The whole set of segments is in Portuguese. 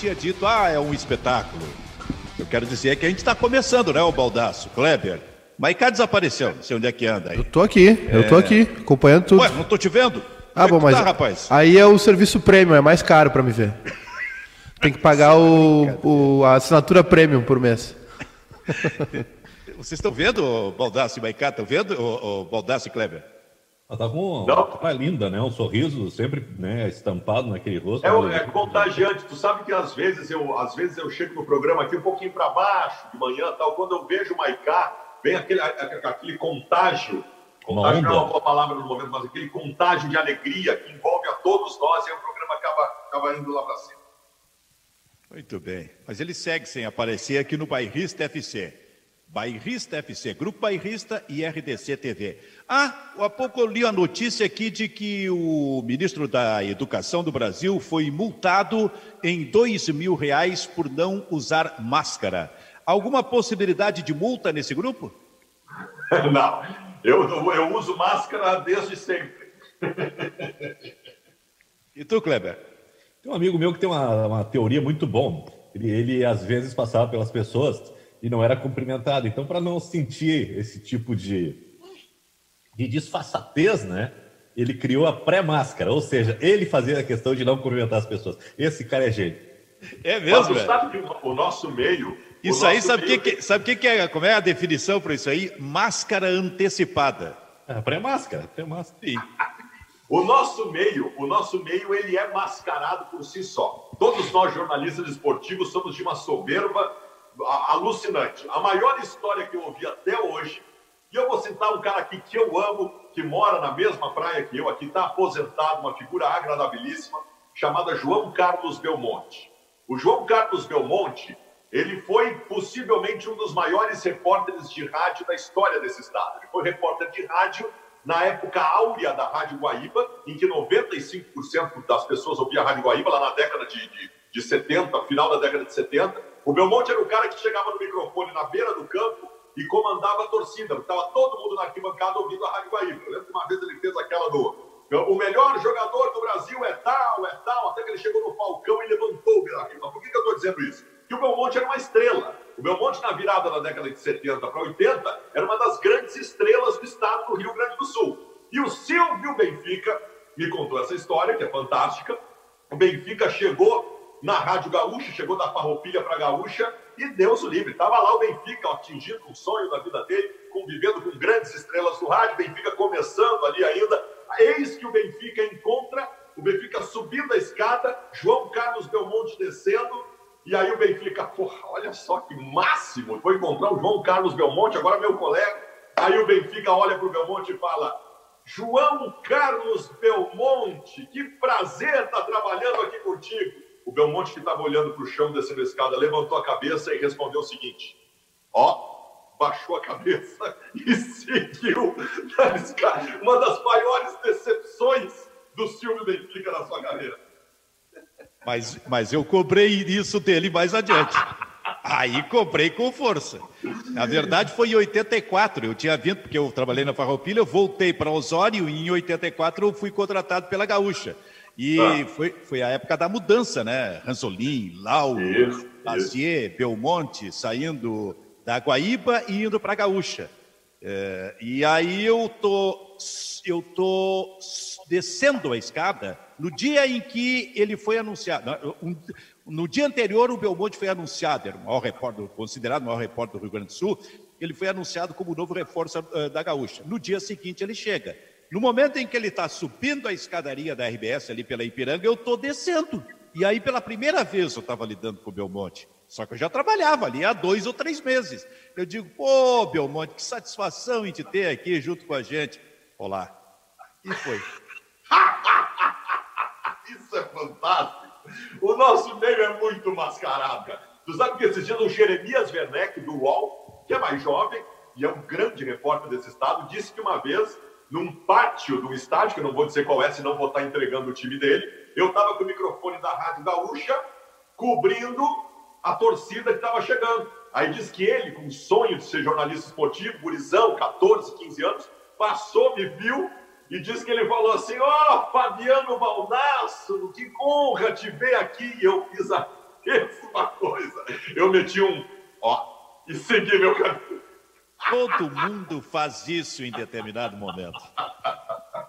tinha dito, ah, é um espetáculo. Eu quero dizer que a gente está começando, né, o Baldaço, Kleber? Maicá desapareceu, não sei onde é que anda aí. Eu tô aqui, eu tô aqui, acompanhando tudo. Ué, não tô te vendo? ah, Como é bom, mas tá, rapaz? aí é o serviço premium, é mais caro pra me ver. Tem que pagar o, o- a assinatura premium por mês. Vocês estão vendo, o Baldaço e Maicá? Estão vendo, o, o Baldaço e Kleber? Ela tá com uma cara linda, né? Um sorriso sempre né, estampado naquele rosto. É, é contagiante. Tu sabe que às vezes eu, às vezes eu chego no programa aqui um pouquinho para baixo, de manhã tal. Quando eu vejo o Maiká, vem aquele, aquele contágio. Uma Contágio não é uma boa palavra no momento, mas aquele contágio de alegria que envolve a todos nós e o programa acaba, acaba indo lá para cima. Muito bem. Mas ele segue sem aparecer aqui no Bairrista FC. Bairrista FC, Grupo Bairrista e RDC TV. Ah, há pouco eu li a notícia aqui de que o ministro da Educação do Brasil foi multado em dois mil reais por não usar máscara. Alguma possibilidade de multa nesse grupo? Não, eu, eu uso máscara desde sempre. E tu, Kleber? Tem um amigo meu que tem uma, uma teoria muito bom. Ele, ele, às vezes passava pelas pessoas e não era cumprimentado. Então, para não sentir esse tipo de, de disfarçatez, né? Ele criou a pré-máscara, ou seja, ele fazia a questão de não cumprimentar as pessoas. Esse cara é gênio. É Mas tu sabe que o, nosso meio. Isso aí, sabe o que, meio- que, sabe que, que é? Como é a definição para isso aí? Máscara antecipada. É, pré-máscara, pré-máscara. Sim. O nosso meio, o nosso meio, ele é mascarado por si só. Todos nós jornalistas esportivos somos de uma soberba alucinante. A maior história que eu ouvi até hoje, e eu vou citar um cara aqui que eu amo, que mora na mesma praia que eu, aqui está aposentado, uma figura agradabilíssima, chamada João Carlos Belmonte. O João Carlos Belmonte, ele foi possivelmente um dos maiores repórteres de rádio da história desse estado. Ele foi repórter de rádio na época áurea da Rádio Guaíba, em que 95% das pessoas ouviam a Rádio Guaíba, lá na década de, de, de 70, final da década de 70. O Belmonte era o cara que chegava no microfone na beira do campo e comandava a torcida. Estava todo mundo na arquibancada ouvindo a Rádio Guaíba. Eu lembro que uma vez ele fez aquela do o melhor jogador do Brasil é tal, é tal, até que ele chegou no Falcão e levantou o. Mas por que, que eu estou dizendo isso? Que o Belmonte era uma estrela. O Belmonte, na virada da década de 70 para 80, era uma das grandes estrelas do estado do Rio Grande do Sul. E o Silvio Benfica me contou essa história, que é fantástica. O Benfica chegou na Rádio Gaúcha, chegou da Farroupilha para Gaúcha e Deus o livre. Estava lá o Benfica atingindo um sonho da vida dele, convivendo com grandes estrelas do rádio, Benfica começando ali ainda. Eis que o Benfica encontra, o Benfica subindo a escada, João Carlos Belmonte descendo, e aí o Benfica, porra, olha só que máximo, foi encontrar o João Carlos Belmonte, agora meu colega. Aí o Benfica olha para o Belmonte e fala: João Carlos Belmonte, que prazer estar trabalhando aqui contigo. O Belmonte, que estava olhando para o chão, descendo a escada, levantou a cabeça e respondeu o seguinte: Ó, baixou a cabeça e seguiu. Uma das maiores decepções do Silvio Benfica na sua carreira. Mas, mas eu cobrei isso dele mais adiante. Aí comprei com força. Na verdade, foi em 84. Eu tinha vindo, porque eu trabalhei na Farroupilha, eu voltei para Osório e em 84 eu fui contratado pela Gaúcha. E Ah. foi, foi a época da mudança, né? Ransolim, Lau, Isso, Lazier, Belmonte, saindo da Guaíba e indo para a Gaúcha. É, e aí eu tô, eu tô descendo a escada no dia em que ele foi anunciado. Um- no dia anterior, o Belmonte foi anunciado, era o maior repórter, considerado o maior repórter do Rio Grande do Sul. Ele foi anunciado como novo reforço eh, da Gaúcha. No dia seguinte, ele chega. No momento em que ele está subindo a escadaria da RBS ali pela Ipiranga, eu estou descendo. E aí, pela primeira vez, eu estava lidando com o Belmonte. Só que eu já trabalhava ali há dois ou três meses. Eu digo, pô, Belmonte, que satisfação em te ter aqui junto com a gente. Olá. E foi. Isso é fantástico. O nosso meio é muito mascarado, cara. Tu sabe que esses dias o Jeremias Werneck, do UOL, que é mais jovem e é um grande repórter desse estado, disse que uma vez, num pátio do estádio, que eu não vou dizer qual é, senão vou estar entregando o time dele, eu estava com o microfone da Rádio Gaúcha, cobrindo a torcida que estava chegando. Aí diz que ele, com o sonho de ser jornalista esportivo, gurizão, 14, 15 anos, passou, me viu e disse que ele falou assim: Ó, Fabiano Baldasso, que honra te ver aqui. E eu fiz a, mesma coisa. Eu meti um, ó, e segui meu caminho. Todo mundo faz isso em determinado momento.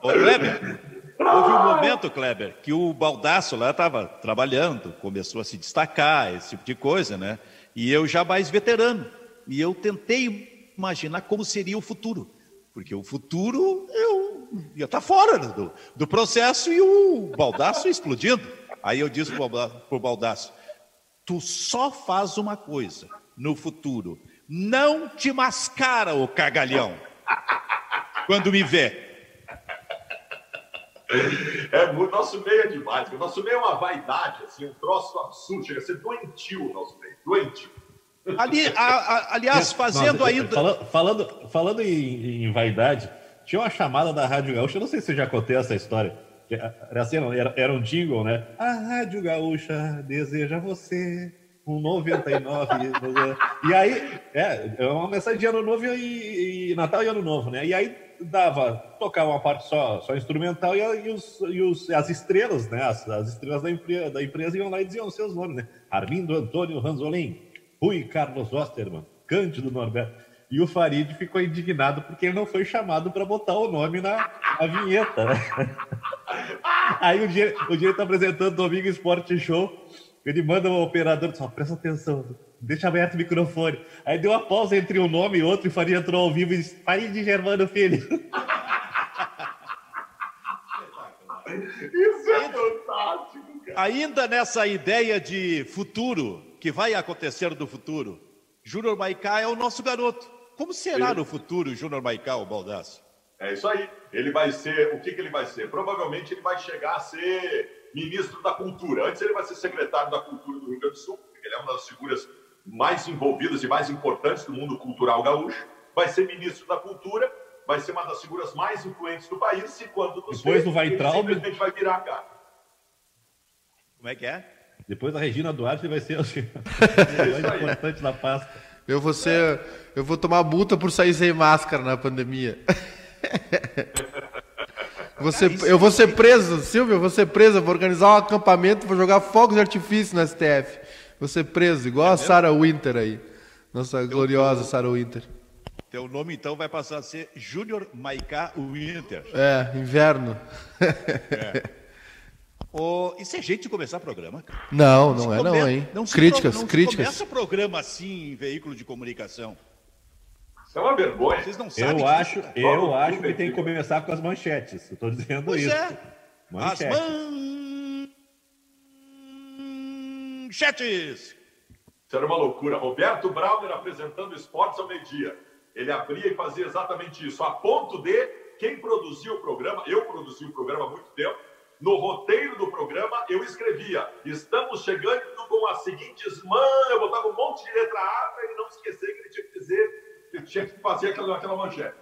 Ô, Kleber, houve um momento, Kleber, que o Baldaço lá estava trabalhando, começou a se destacar, esse tipo de coisa, né? E eu já mais veterano. E eu tentei imaginar como seria o futuro. Porque o futuro eu ia estar fora do, do processo e o Baldaço explodindo. Aí eu disse para o Baldaço: tu só faz uma coisa no futuro, não te mascara, o cagalhão, quando me vê. É, o nosso meio é demais. O nosso meio é uma vaidade, assim, um troço absurdo. Chega a ser doentio o nosso meio. Doentio. Ali, a, a, aliás, fazendo Não, ainda. Falando, falando, falando em, em, vaidade, tinha uma chamada da Rádio Gaúcha, eu não sei se eu já contei essa história. Era, assim, era, era um jingle, né? A Rádio Gaúcha deseja você um 99. e aí, é, é uma mensagem de ano novo e, e, Natal e Ano Novo, né? E aí dava, tocar uma parte só, só instrumental e, e, os, e os, as estrelas, né? As, as estrelas da, empre, da empresa iam lá e diziam seus nomes, né? Arlindo Antônio Ranzolin, Rui Carlos Osterman, Cândido Norberto. E o Farid ficou indignado porque ele não foi chamado para botar o nome na, na vinheta. Né? Aí o dia, o dia ele está apresentando Domingo Esporte Show, ele manda o operador, só presta atenção, deixa aberto o microfone. Aí deu uma pausa entre um nome e outro e Farid entrou ao vivo e disse, Farid Germano Filho. Isso é fantástico, cara. Ainda nessa ideia de futuro, que vai acontecer no futuro, Júnior Maicá é o nosso garoto. Como será Ele... no futuro Júnior Maicá, o Baldaço? É isso aí. Ele vai ser. O que, que ele vai ser? Provavelmente ele vai chegar a ser ministro da Cultura. Antes ele vai ser secretário da Cultura do Rio Grande do Sul, porque ele é uma das figuras mais envolvidas e mais importantes do mundo cultural gaúcho. Vai ser ministro da Cultura, vai ser uma das figuras mais influentes do país. E quando nos Depois do Weintraub... ele simplesmente vai virar a cara. Como é que é? Depois da Regina Duarte vai ser o mais importante da pasta. Eu vou ser, eu vou tomar multa por sair sem máscara na pandemia. Você, eu vou ser preso, Silvio, eu vou ser preso, vou organizar um acampamento, vou jogar fogos de artifício no STF. Vou ser preso, igual é a Sarah Winter aí. Nossa gloriosa Sarah Winter. Teu nome então vai passar a ser Júnior Maiká Winter. É, inverno. É. Oh, isso é jeito de começar programa? Cara. Não, não, não é não, hein? Não críticas, não críticas. começa programa assim em veículo de comunicação. Isso é uma vergonha. Vocês não sabem eu acho, eu acho que tem que começar com as manchetes. Eu estou dizendo pois isso. É. Manchetes. As manchetes. Isso era uma loucura. Roberto Brauner apresentando esportes ao meio-dia. Ele abria e fazia exatamente isso, a ponto de quem produziu o programa, eu produzi o programa há muito tempo, no roteiro do programa, eu escrevia: estamos chegando com as seguintes man, eu botava um monte de letra A para ele não esquecer que ele tinha que dizer, que tinha que fazer aquela, aquela manchete.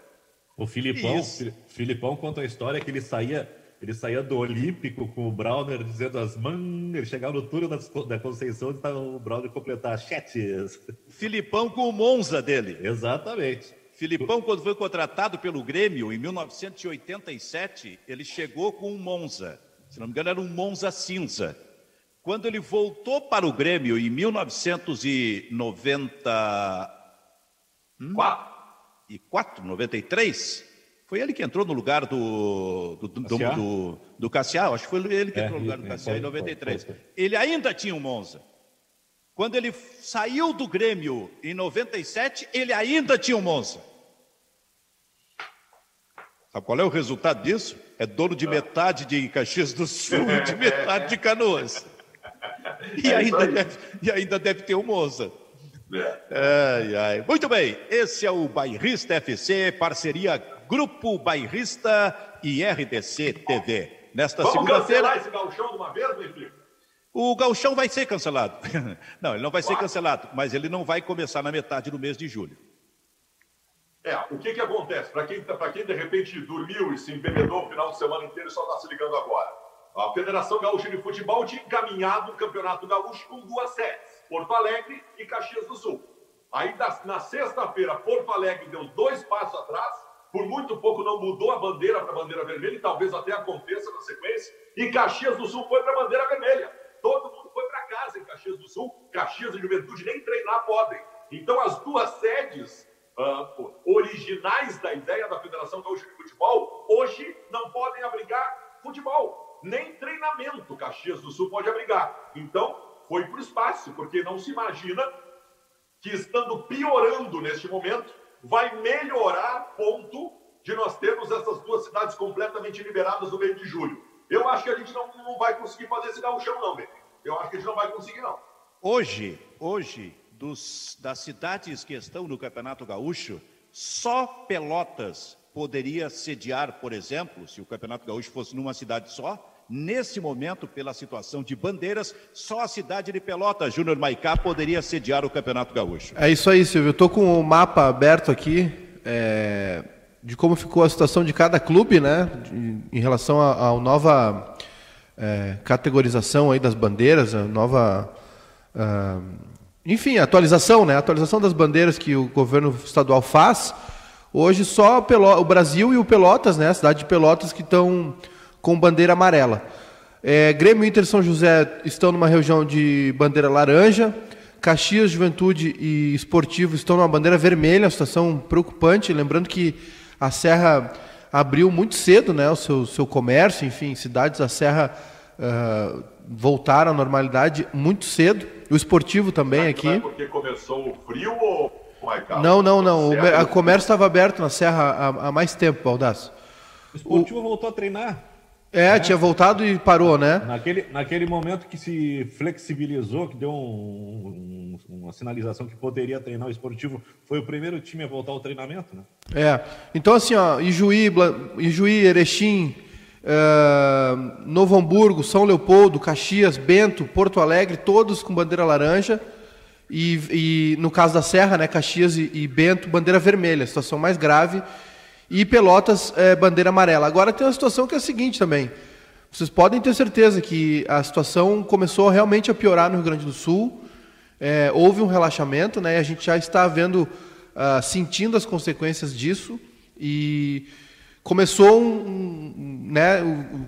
O Filipão, Filipão conta a história que ele saía, ele saía do Olímpico com o Browner dizendo as man, ele chegava no turno da, da Conceição e estava o Browner completar chetes. Filipão com o Monza dele. Exatamente. Filipão, quando foi contratado pelo Grêmio em 1987, ele chegou com o Monza se não me engano, era um Monza cinza. Quando ele voltou para o Grêmio em 1994, 93, foi ele que entrou no lugar do do, do, Cassiá? do, do Cassiá, acho que foi ele que é, entrou no lugar do Cassiá em 93. Ele ainda tinha um Monza. Quando ele saiu do Grêmio em 97, ele ainda tinha um Monza. Sabe qual é o resultado disso? É dono de metade de Caxias do Sul e de metade de Canoas. E ainda deve, e ainda deve ter um Monza. Ai, ai. Muito bem, esse é o Bairrista FC, parceria Grupo Bairrista e RDC TV. Nesta segunda-feira. cancelar esse galchão de uma vez, O galchão vai ser cancelado. Não, ele não vai ser cancelado, mas ele não vai começar na metade do mês de julho. É, o que, que acontece? Para quem, quem de repente dormiu e se embebedou o final de semana inteiro e só está se ligando agora. A Federação Gaúcha de Futebol tinha encaminhado o Campeonato Gaúcho com duas sedes, Porto Alegre e Caxias do Sul. Aí, na sexta-feira, Porto Alegre deu dois passos atrás, por muito pouco não mudou a bandeira para a bandeira vermelha, e talvez até aconteça na sequência, e Caxias do Sul foi para a bandeira vermelha. Todo mundo foi para casa em Caxias do Sul. Caxias e Juventude nem treinar podem. Então, as duas sedes uh, originais da ideia da Federação Gaúcha de Futebol hoje não podem abrigar futebol, nem treinamento. Caxias do Sul pode abrigar. Então, foi para o espaço, porque não se imagina que estando piorando neste momento, vai melhorar ponto de nós termos essas duas cidades completamente liberadas no mês de julho. Eu acho que a gente não, não vai conseguir fazer esse gauchão, não, Bebê. Eu acho que a gente não vai conseguir, não. Hoje, hoje, dos, das cidades que estão no Campeonato Gaúcho, só Pelotas poderia sediar, por exemplo, se o Campeonato Gaúcho fosse numa cidade só, Nesse momento, pela situação de bandeiras, só a cidade de Pelotas, Júnior Maicá, poderia sediar o Campeonato Gaúcho. É isso aí, Silvio. Eu estou com o mapa aberto aqui é, de como ficou a situação de cada clube, né? Em relação à nova é, categorização aí das bandeiras, a nova. Uh, enfim, atualização, né? A atualização das bandeiras que o governo estadual faz. Hoje só o Brasil e o Pelotas, né? A cidade de Pelotas que estão com bandeira amarela. É, Grêmio Inter São José estão numa região de bandeira laranja. Caxias, Juventude e Esportivo estão numa bandeira vermelha, uma situação preocupante. Lembrando que a Serra abriu muito cedo né, o seu, seu comércio, enfim, cidades da Serra uh, voltaram à normalidade muito cedo. O Esportivo também aqui. Não é porque começou o frio ou. Não, não, não. O, comércio estava aberto na Serra há, há mais tempo, Baldasso. O Esportivo o... voltou a treinar. É, né? tinha voltado e parou, né? Naquele, naquele momento que se flexibilizou, que deu um, um, uma sinalização que poderia treinar o esportivo, foi o primeiro time a voltar ao treinamento, né? É. Então, assim, ó, Ijuí, Ijuí Erechim, uh, Novo Hamburgo, São Leopoldo, Caxias, Bento, Porto Alegre, todos com bandeira laranja. E, e no caso da Serra, né, Caxias e, e Bento, bandeira vermelha, situação mais grave e Pelotas é, bandeira amarela. Agora tem uma situação que é a seguinte também. Vocês podem ter certeza que a situação começou realmente a piorar no Rio Grande do Sul. É, houve um relaxamento, né? A gente já está vendo, uh, sentindo as consequências disso e começou um, um, né?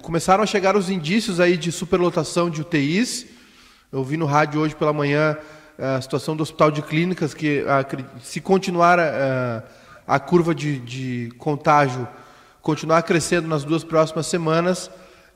Começaram a chegar os indícios aí de superlotação de UTIs. Eu vi no rádio hoje pela manhã a situação do Hospital de Clínicas que se continuar uh, a curva de, de contágio continuar crescendo nas duas próximas semanas,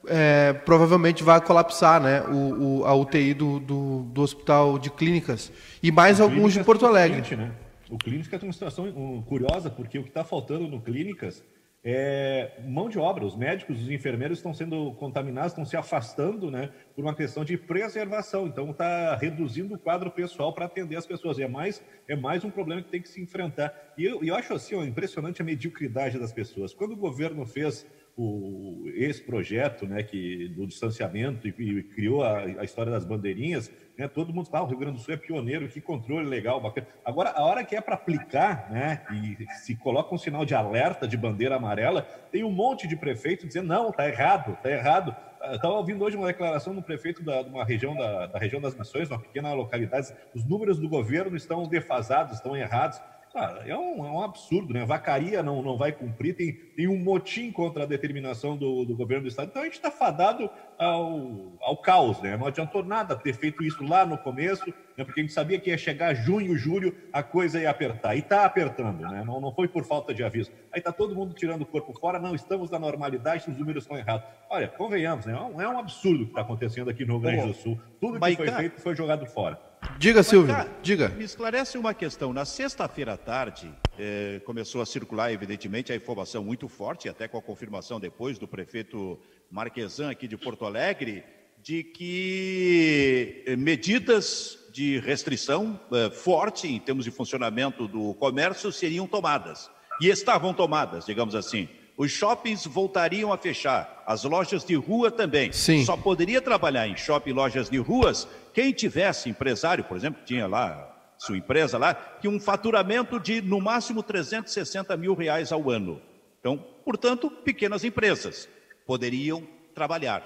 é, provavelmente vai colapsar né, o, o a UTI do, do, do, hospital de clínicas. E mais o alguns de Porto Alegre. Né? O Clínicas tem uma situação curiosa, porque o que está faltando no Clínicas é, mão de obra. Os médicos, os enfermeiros estão sendo contaminados, estão se afastando, né, por uma questão de preservação. Então, está reduzindo o quadro pessoal para atender as pessoas. É mais, é mais um problema que tem que se enfrentar. E eu, eu acho assim, ó, impressionante a mediocridade das pessoas. Quando o governo fez o, esse projeto né, que, do distanciamento e, e criou a, a, história das bandeirinhas, né, todo mundo fala, ah, o Rio Grande do Sul é pioneiro, que controle legal, bacana. Agora, a hora que é para aplicar, né, e se coloca um sinal de alerta de bandeira amarela, tem um monte de prefeito dizendo, não, tá errado, tá errado. Estava ouvindo hoje uma declaração do prefeito da, de uma região da, da região das Missões, uma pequena localidade, os números do governo estão defasados, estão errados. Cara, é um, é um absurdo, né? A vacaria não, não vai cumprir, tem, tem um motim contra a determinação do, do governo do Estado. Então a gente está fadado ao, ao caos, né? Não adiantou nada ter feito isso lá no começo, né? porque a gente sabia que ia chegar junho, julho, a coisa ia apertar. E está apertando, né? Não, não foi por falta de aviso. Aí está todo mundo tirando o corpo fora, não estamos na normalidade, os números estão errados. Olha, convenhamos, né? É um, é um absurdo o que está acontecendo aqui no Rio Grande do Sul. Tudo que foi feito foi jogado fora. Diga, Silvio, Mas, cara, diga. Me esclarece uma questão. Na sexta-feira à tarde, eh, começou a circular, evidentemente, a informação muito forte, até com a confirmação depois do prefeito Marquesan aqui de Porto Alegre, de que eh, medidas de restrição eh, forte em termos de funcionamento do comércio seriam tomadas. E estavam tomadas, digamos assim. Os shoppings voltariam a fechar, as lojas de rua também. Sim. Só poderia trabalhar em shopping e lojas de ruas quem tivesse empresário, por exemplo, tinha lá sua empresa lá, que um faturamento de no máximo 360 mil reais ao ano. Então, portanto, pequenas empresas poderiam trabalhar.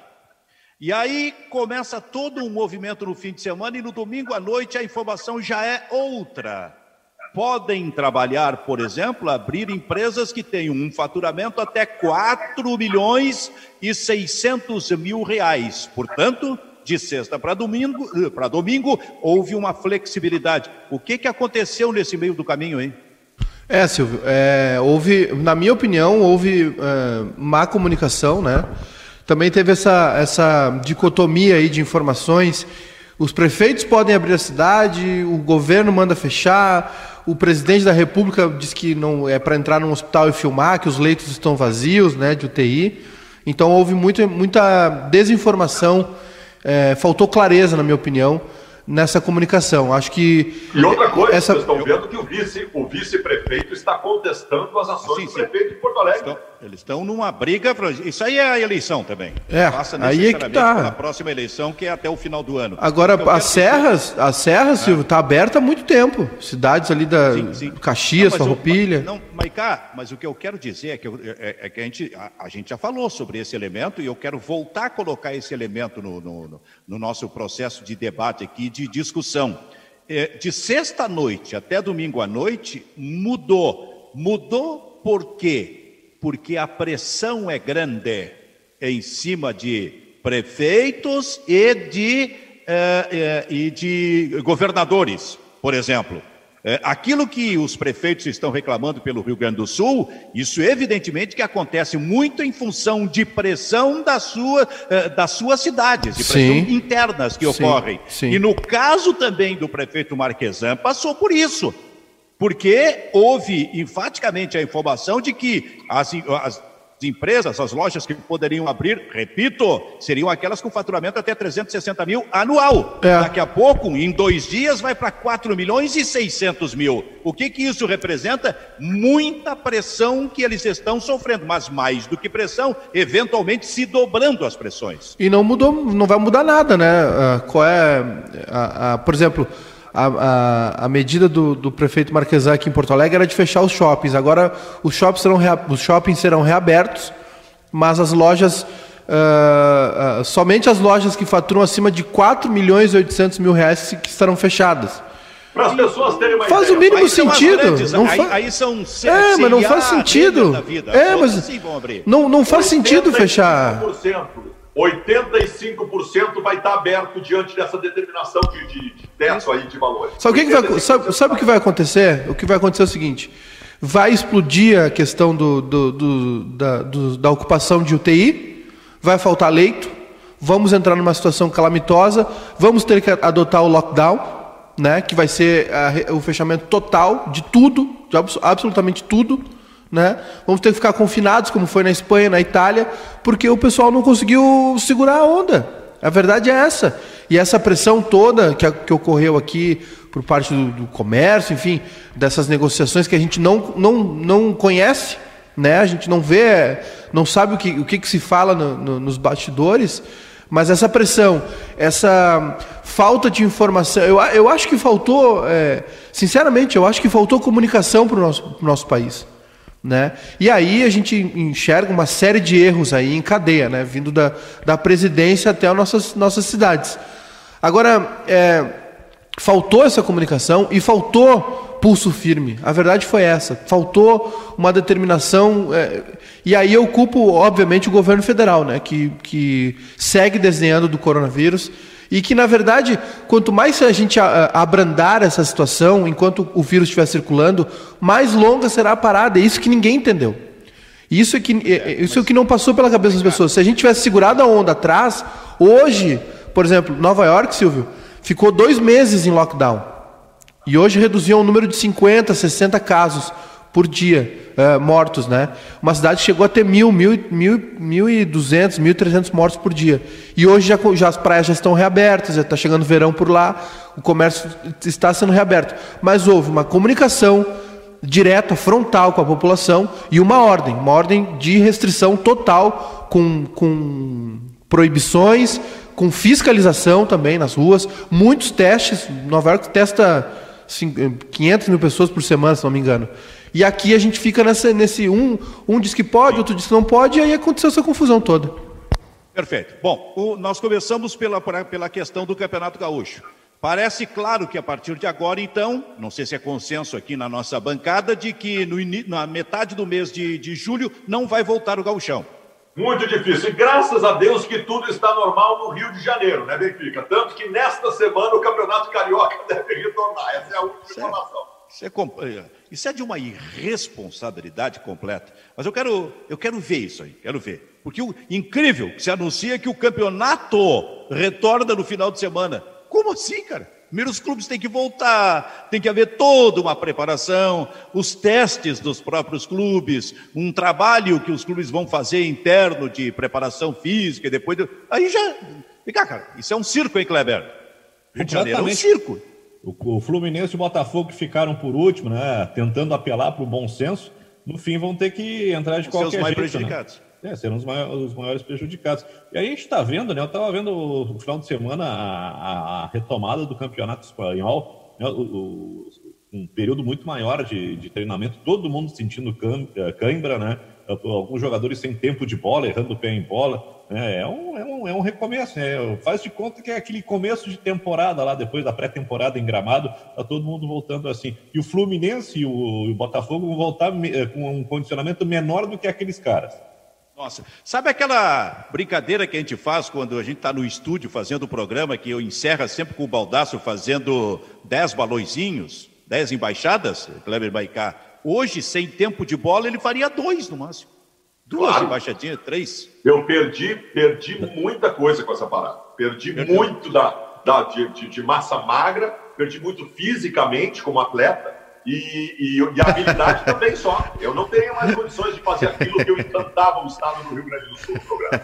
E aí começa todo um movimento no fim de semana e no domingo à noite a informação já é outra. Podem trabalhar, por exemplo, abrir empresas que tenham um faturamento até 4 milhões e 600 mil reais. Portanto, de sexta para domingo, eh, para domingo, houve uma flexibilidade. O que, que aconteceu nesse meio do caminho, hein? É, Silvio, é, houve, na minha opinião, houve é, má comunicação, né? Também teve essa, essa dicotomia aí de informações. Os prefeitos podem abrir a cidade, o governo manda fechar, o presidente da República diz que não é para entrar num hospital e filmar, que os leitos estão vazios, né, de UTI. Então houve muito, muita desinformação, é, faltou clareza, na minha opinião, nessa comunicação. Acho que. E outra coisa, essa... vocês estão vendo que o vice-prefeito o vice está contestando as ações sim, do prefeito de Porto Alegre. Estão, eles estão numa briga. Isso aí é a eleição também. É, Passa aí é que tá. a próxima eleição, que é até o final do ano. Agora, as serras, as serras, Silvio, está aberta há muito tempo. Cidades ali da sim, sim. Caxias, não, Farroupilha. Não, Maicá, mas o que eu quero dizer é que, eu, é, é que a, gente, a, a, gente já falou sobre esse elemento e eu quero voltar a colocar esse elemento no, no, no nosso processo de debate aqui, de discussão. É, de sexta noite até domingo à noite, mudou. Mudou por quê? Porque a pressão é grande em cima de prefeitos e de, é, é, e de governadores, por exemplo. É, aquilo que os prefeitos estão reclamando pelo Rio Grande do Sul, isso evidentemente que acontece muito em função de pressão da sua, das suas cidades, de pressão sim. internas que sim, ocorrem. Sim. E no caso também do prefeito Marquesan, passou por isso. Porque houve enfaticamente a informação de que as, as empresas, as lojas que poderiam abrir, repito, seriam aquelas com faturamento até 360 mil anual. É. Daqui a pouco, em dois dias, vai para 4 milhões e 600 mil. O que, que isso representa? Muita pressão que eles estão sofrendo, mas mais do que pressão, eventualmente se dobrando as pressões. E não mudou, não vai mudar nada, né? Uh, qual é, a, a, por exemplo, a, a, a, medida do, do prefeito Marquesan aqui em Porto Alegre era de fechar os shoppings. Agora os, shoppings serão, rea, os shoppings serão reabertos, mas as lojas, uh, uh, somente as lojas que faturam acima de 4 milhões e 800 mil reais que estarão fechadas. Para as pessoas terem uma Faz ideia. o mínimo aí sentido. Grandes, não aí, aí são É, mas não faz sentido. É, mas assim não, não faz sentido fechar. 85% vai estar aberto diante dessa determinação de, de, de teto aí de valores. Sabe o que, vai, sabe, sabe o que vai acontecer? O que vai acontecer é o seguinte: vai explodir a questão do, do, do, da, do, da ocupação de UTI, vai faltar leito, vamos entrar numa situação calamitosa, vamos ter que adotar o lockdown, né, que vai ser a, o fechamento total de tudo, de absolutamente tudo né? Vamos ter que ficar confinados, como foi na Espanha, na Itália, porque o pessoal não conseguiu segurar a onda. A verdade é essa. E essa pressão toda que, que ocorreu aqui por parte do, do, comércio, enfim, dessas negociações que a gente não, não, não conhece, né? a gente não vê, não sabe o que, o que, que se fala no, no, nos bastidores, mas essa pressão, essa falta de informação, eu, eu acho que faltou, é, sinceramente, eu acho que faltou comunicação para o nosso, nosso país. Né? E aí a gente enxerga uma série de erros aí em cadeia, né? vindo da, da presidência até as nossas, nossas cidades. Agora, é, faltou essa comunicação e faltou pulso firme. A verdade foi essa. Faltou uma determinação. É, e aí eu culpo, obviamente, o governo federal, né? que, que segue desenhando do coronavírus e que, na verdade, quanto mais a gente abrandar essa situação, enquanto o vírus estiver circulando, mais longa será a parada. É isso que ninguém entendeu. Isso é, que, é, é isso é o que não passou pela cabeça das pessoas. Se a gente tivesse segurado a onda atrás, hoje, por exemplo, Nova York, Silvio, ficou dois meses em lockdown. E hoje reduziu o número de 50, 60 casos por dia uh, mortos, né? Uma cidade chegou a ter mil, mil, mil, mil e duzentos, mil trezentos mortos por dia. E hoje já, já as praias já estão reabertas, já está chegando verão por lá, o comércio está sendo reaberto. Mas houve uma comunicação direta, frontal com a população e uma ordem, uma ordem de restrição total com, com proibições, com fiscalização também nas ruas, muitos testes. Nova York testa 500 mil pessoas por semana, se não me engano. E aqui a gente fica nessa, nesse um, um diz que pode, outro diz que não pode, e aí aconteceu essa confusão toda. Perfeito. Bom, o, nós começamos pela, pela questão do Campeonato Gaúcho. Parece claro que a partir de agora, então, não sei se é consenso aqui na nossa bancada, de que no, na metade do mês de, de julho não vai voltar o gauchão. Muito difícil. E graças a Deus que tudo está normal no Rio de Janeiro, né, Benfica? Tanto que nesta semana o Campeonato Carioca deve retornar. Essa é a última informação. Isso é, isso é de uma irresponsabilidade completa. Mas eu quero, eu quero ver isso aí, quero ver. Porque o incrível se anuncia que o campeonato retorna no final de semana. Como assim, cara? Primeiro, os clubes têm que voltar, tem que haver toda uma preparação, os testes dos próprios clubes, um trabalho que os clubes vão fazer interno de preparação física e depois. Aí já. Vem cá, cara, isso é um circo, hein, Kleber? Rio de Janeiro é um circo. O, Fluminense e o Botafogo que ficaram por último, né, tentando apelar para o bom senso, no fim vão ter que entrar de qualquer jeito. Os mais jeito, né? prejudicados. Né? É, serão os maiores, os maiores, prejudicados. E aí a gente está vendo, né? Eu estava vendo no final de semana a, a, retomada do campeonato espanhol, né, o, o, um período muito maior de, de treinamento, todo mundo sentindo eh, cãibra, né? Alguns jogadores sem tempo de bola, errando o pé em bola. Né? É, um, é, um, é um recomeço, né? Faz de conta que é aquele começo de temporada lá, depois da pré-temporada em Gramado, tá todo mundo voltando assim. E o Fluminense e o, e o Botafogo vão voltar eh, com um condicionamento menor do que aqueles caras. Nossa, sabe aquela brincadeira que a gente faz quando a gente está no estúdio fazendo o programa, que eu encerra sempre com o Baldaço fazendo dez balõezinhos, dez embaixadas, Kleber Baicá. Hoje, sem tempo de bola, ele faria dois no máximo. Duas claro. embaixadinhas, três. Eu perdi, perdi muita coisa com essa parada. Perdi Perdeu. muito da, da de, de massa magra, perdi muito fisicamente como atleta e, e, e, a habilidade também só. Eu não teria mais condições de fazer aquilo que eu encantava o estado do Rio Grande do Sul no programa.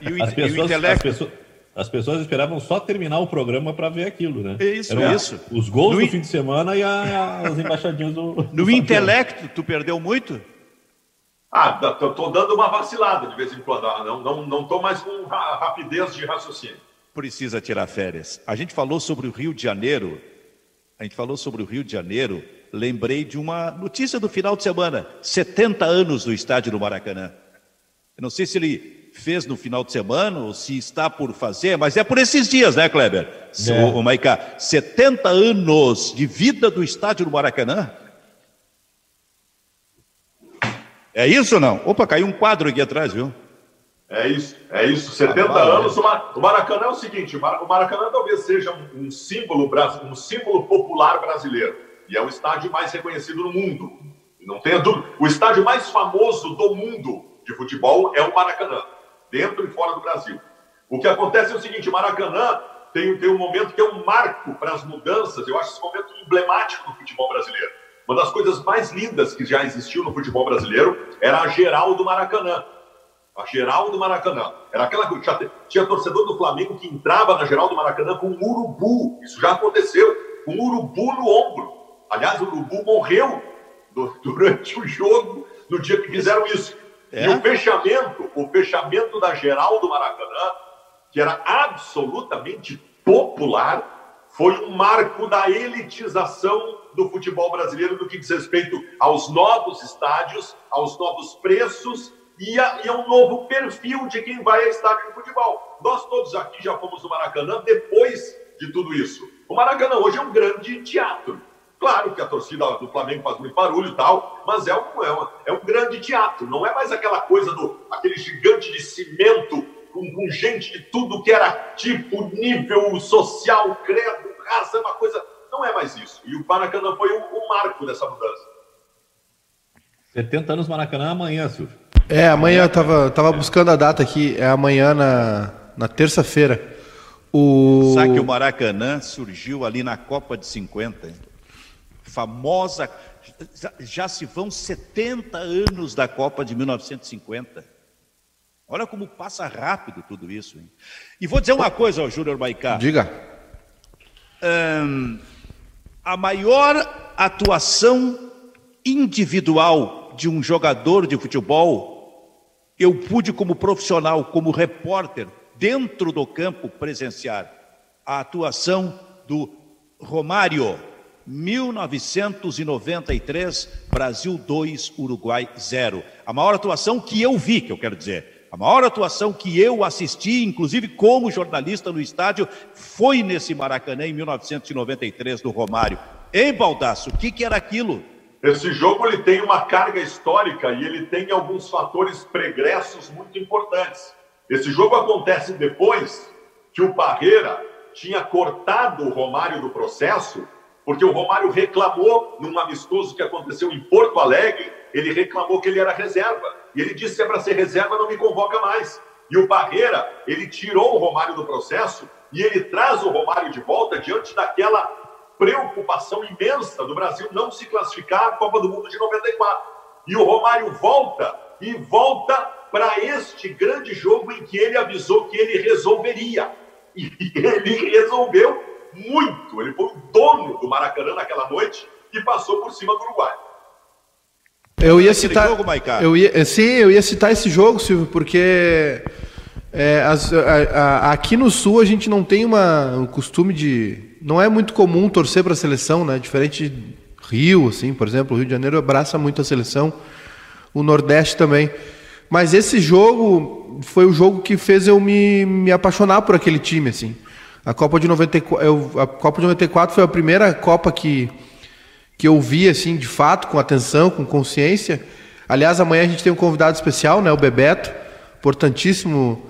E o, as pessoas, e o intelecto... As pessoas, as pessoas esperavam só terminar o programa para ver aquilo, né? Isso, Era isso. Os gols no do in... fim de semana e a, as embaixadinhas do. No do intelecto, tu perdeu muito? Ah, tô, tô, dando uma vacilada de vez em quando. Ah, não, não, não tô mais com rapidez de raciocínio. Precisa tirar férias. A gente falou sobre o Rio de Janeiro. A gente falou sobre o Rio de Janeiro lembrei de uma notícia do final de semana: 70 anos do estádio do Maracanã. Eu não sei se ele fez no final de semana ou se está por fazer, mas é por esses dias, né, Kleber? É. O, o Maiká, 70 anos de vida do estádio do Maracanã. É isso ou não? Opa, caiu um quadro aqui atrás, viu? É isso, é isso. 70 ah, anos. O Maracanã é o seguinte: o Maracanã talvez seja um símbolo, um símbolo popular brasileiro. E é o estádio mais reconhecido no mundo. Não tenha dúvida. O estádio mais famoso do mundo de futebol é o Maracanã, dentro e fora do Brasil. O que acontece é o seguinte: Maracanã tem, tem um momento que é um marco para as mudanças. Eu acho esse momento emblemático do futebol brasileiro. Uma das coisas mais lindas que já existiu no futebol brasileiro era a geral do Maracanã. A geral do Maracanã. Era aquela que tinha, tinha torcedor do Flamengo que entrava na geral do Maracanã com um urubu. Isso já aconteceu. Com um urubu no ombro. Aliás, o Urubu morreu durante o jogo, no dia que fizeram isso. É? E o fechamento, o fechamento da geral do Maracanã, que era absolutamente popular, foi um marco da elitização do futebol brasileiro no que diz respeito aos novos estádios, aos novos preços e a, e a um novo perfil de quem vai a estádio de futebol. Nós todos aqui já fomos no Maracanã depois de tudo isso. O Maracanã hoje é um grande teatro. Claro que a torcida do Flamengo faz muito barulho e tal, mas é um, é, um, é um grande teatro, não é mais aquela coisa do aquele gigante de cimento com, com gente de tudo que era tipo, nível social, credo, raça, é uma coisa. Não é mais isso. E o Maracanã foi o, o marco dessa mudança. 70 anos Maracanã amanhã, Silvio. É, amanhã eu tava, tava buscando a data aqui, é amanhã na, na terça-feira. O... Sabe que o Maracanã surgiu ali na Copa de 50, hein? Famosa. Já se vão 70 anos da Copa de 1950. Olha como passa rápido tudo isso. Hein? E vou dizer uma coisa Júnior Maicá. Diga. A maior atuação individual de um jogador de futebol, eu pude, como profissional, como repórter, dentro do campo, presenciar a atuação do Romário 1993, Brasil 2, Uruguai 0. A maior atuação que eu vi, que eu quero dizer, a maior atuação que eu assisti, inclusive como jornalista no estádio, foi nesse Maracanã em 1993 do Romário. Em Baldaço, o que, que era aquilo? Esse jogo ele tem uma carga histórica e ele tem alguns fatores pregressos muito importantes. Esse jogo acontece depois que o Parreira tinha cortado o Romário do processo, porque o Romário reclamou num amistoso que aconteceu em Porto Alegre, ele reclamou que ele era reserva. E ele disse: se é para ser reserva, não me convoca mais. E o Parreira, ele tirou o Romário do processo e ele traz o Romário de volta diante daquela preocupação imensa do Brasil não se classificar à Copa do Mundo de 94. E o Romário volta e volta para este grande jogo em que ele avisou que ele resolveria. E ele resolveu muito. Ele foi o dono do Maracanã naquela noite e passou por cima do Uruguai. Eu ia citar. Jogo, eu ia, sim, eu ia citar esse jogo, Silvio, porque é, as, a, a, aqui no Sul a gente não tem uma, um costume de. Não é muito comum torcer para a seleção, né? Diferente de Rio, assim, por exemplo, o Rio de Janeiro abraça muito a seleção, o Nordeste também. Mas esse jogo foi o jogo que fez eu me, me apaixonar por aquele time, assim. A Copa de 94, eu, a Copa de 94 foi a primeira Copa que, que eu vi, assim, de fato, com atenção, com consciência. Aliás, amanhã a gente tem um convidado especial, né? O Bebeto, importantíssimo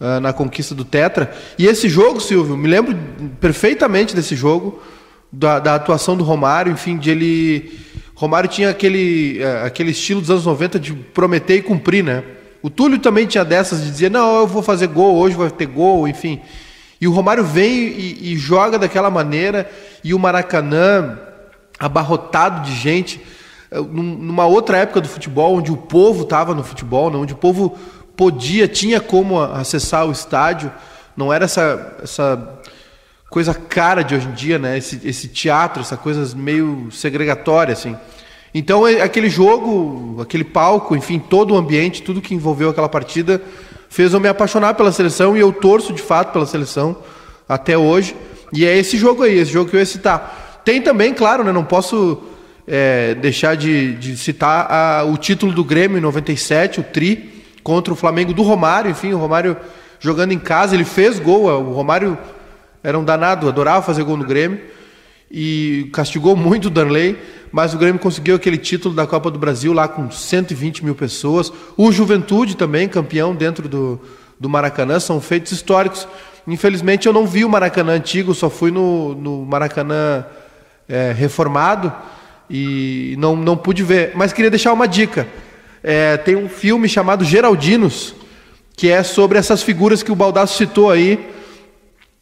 uh, na conquista do Tetra. E esse jogo, Silvio, me lembro perfeitamente desse jogo, da, da atuação do Romário, enfim, de ele. Romário tinha aquele, uh, aquele estilo dos anos 90 de prometer e cumprir, né? O Túlio também tinha dessas de dizer, não, eu vou fazer gol, hoje vai ter gol, enfim. E o Romário vem e, e joga daquela maneira, e o Maracanã abarrotado de gente, eh, numa outra época do futebol, onde o povo estava no futebol, né? onde o povo podia, tinha como acessar o estádio, não era essa, essa coisa cara de hoje em dia, né? Esse, esse teatro, essa coisa meio segregatória, assim. Então, é, aquele jogo, aquele palco, enfim, todo o ambiente, tudo que envolveu aquela partida, fez eu me apaixonar pela seleção e eu torço de fato pela seleção até hoje. E é esse jogo aí, esse jogo que eu ia citar. Tem também, claro, né? Não posso é, deixar de, de citar a, o título do Grêmio em 97, o Tri, contra o Flamengo do Romário, enfim, o Romário jogando em casa, ele fez gol, o Romário era um danado, adorava fazer gol no Grêmio e castigou muito o Darley, mas o Grêmio conseguiu aquele título da Copa do Brasil lá com 120 mil pessoas. O Juventude também, campeão dentro do, do Maracanã, são feitos históricos. Infelizmente eu não vi o Maracanã antigo, só fui no, no Maracanã é, reformado e não, não pude ver. Mas queria deixar uma dica. É, tem um filme chamado Geraldinos, que é sobre essas figuras que o Baldasso citou aí,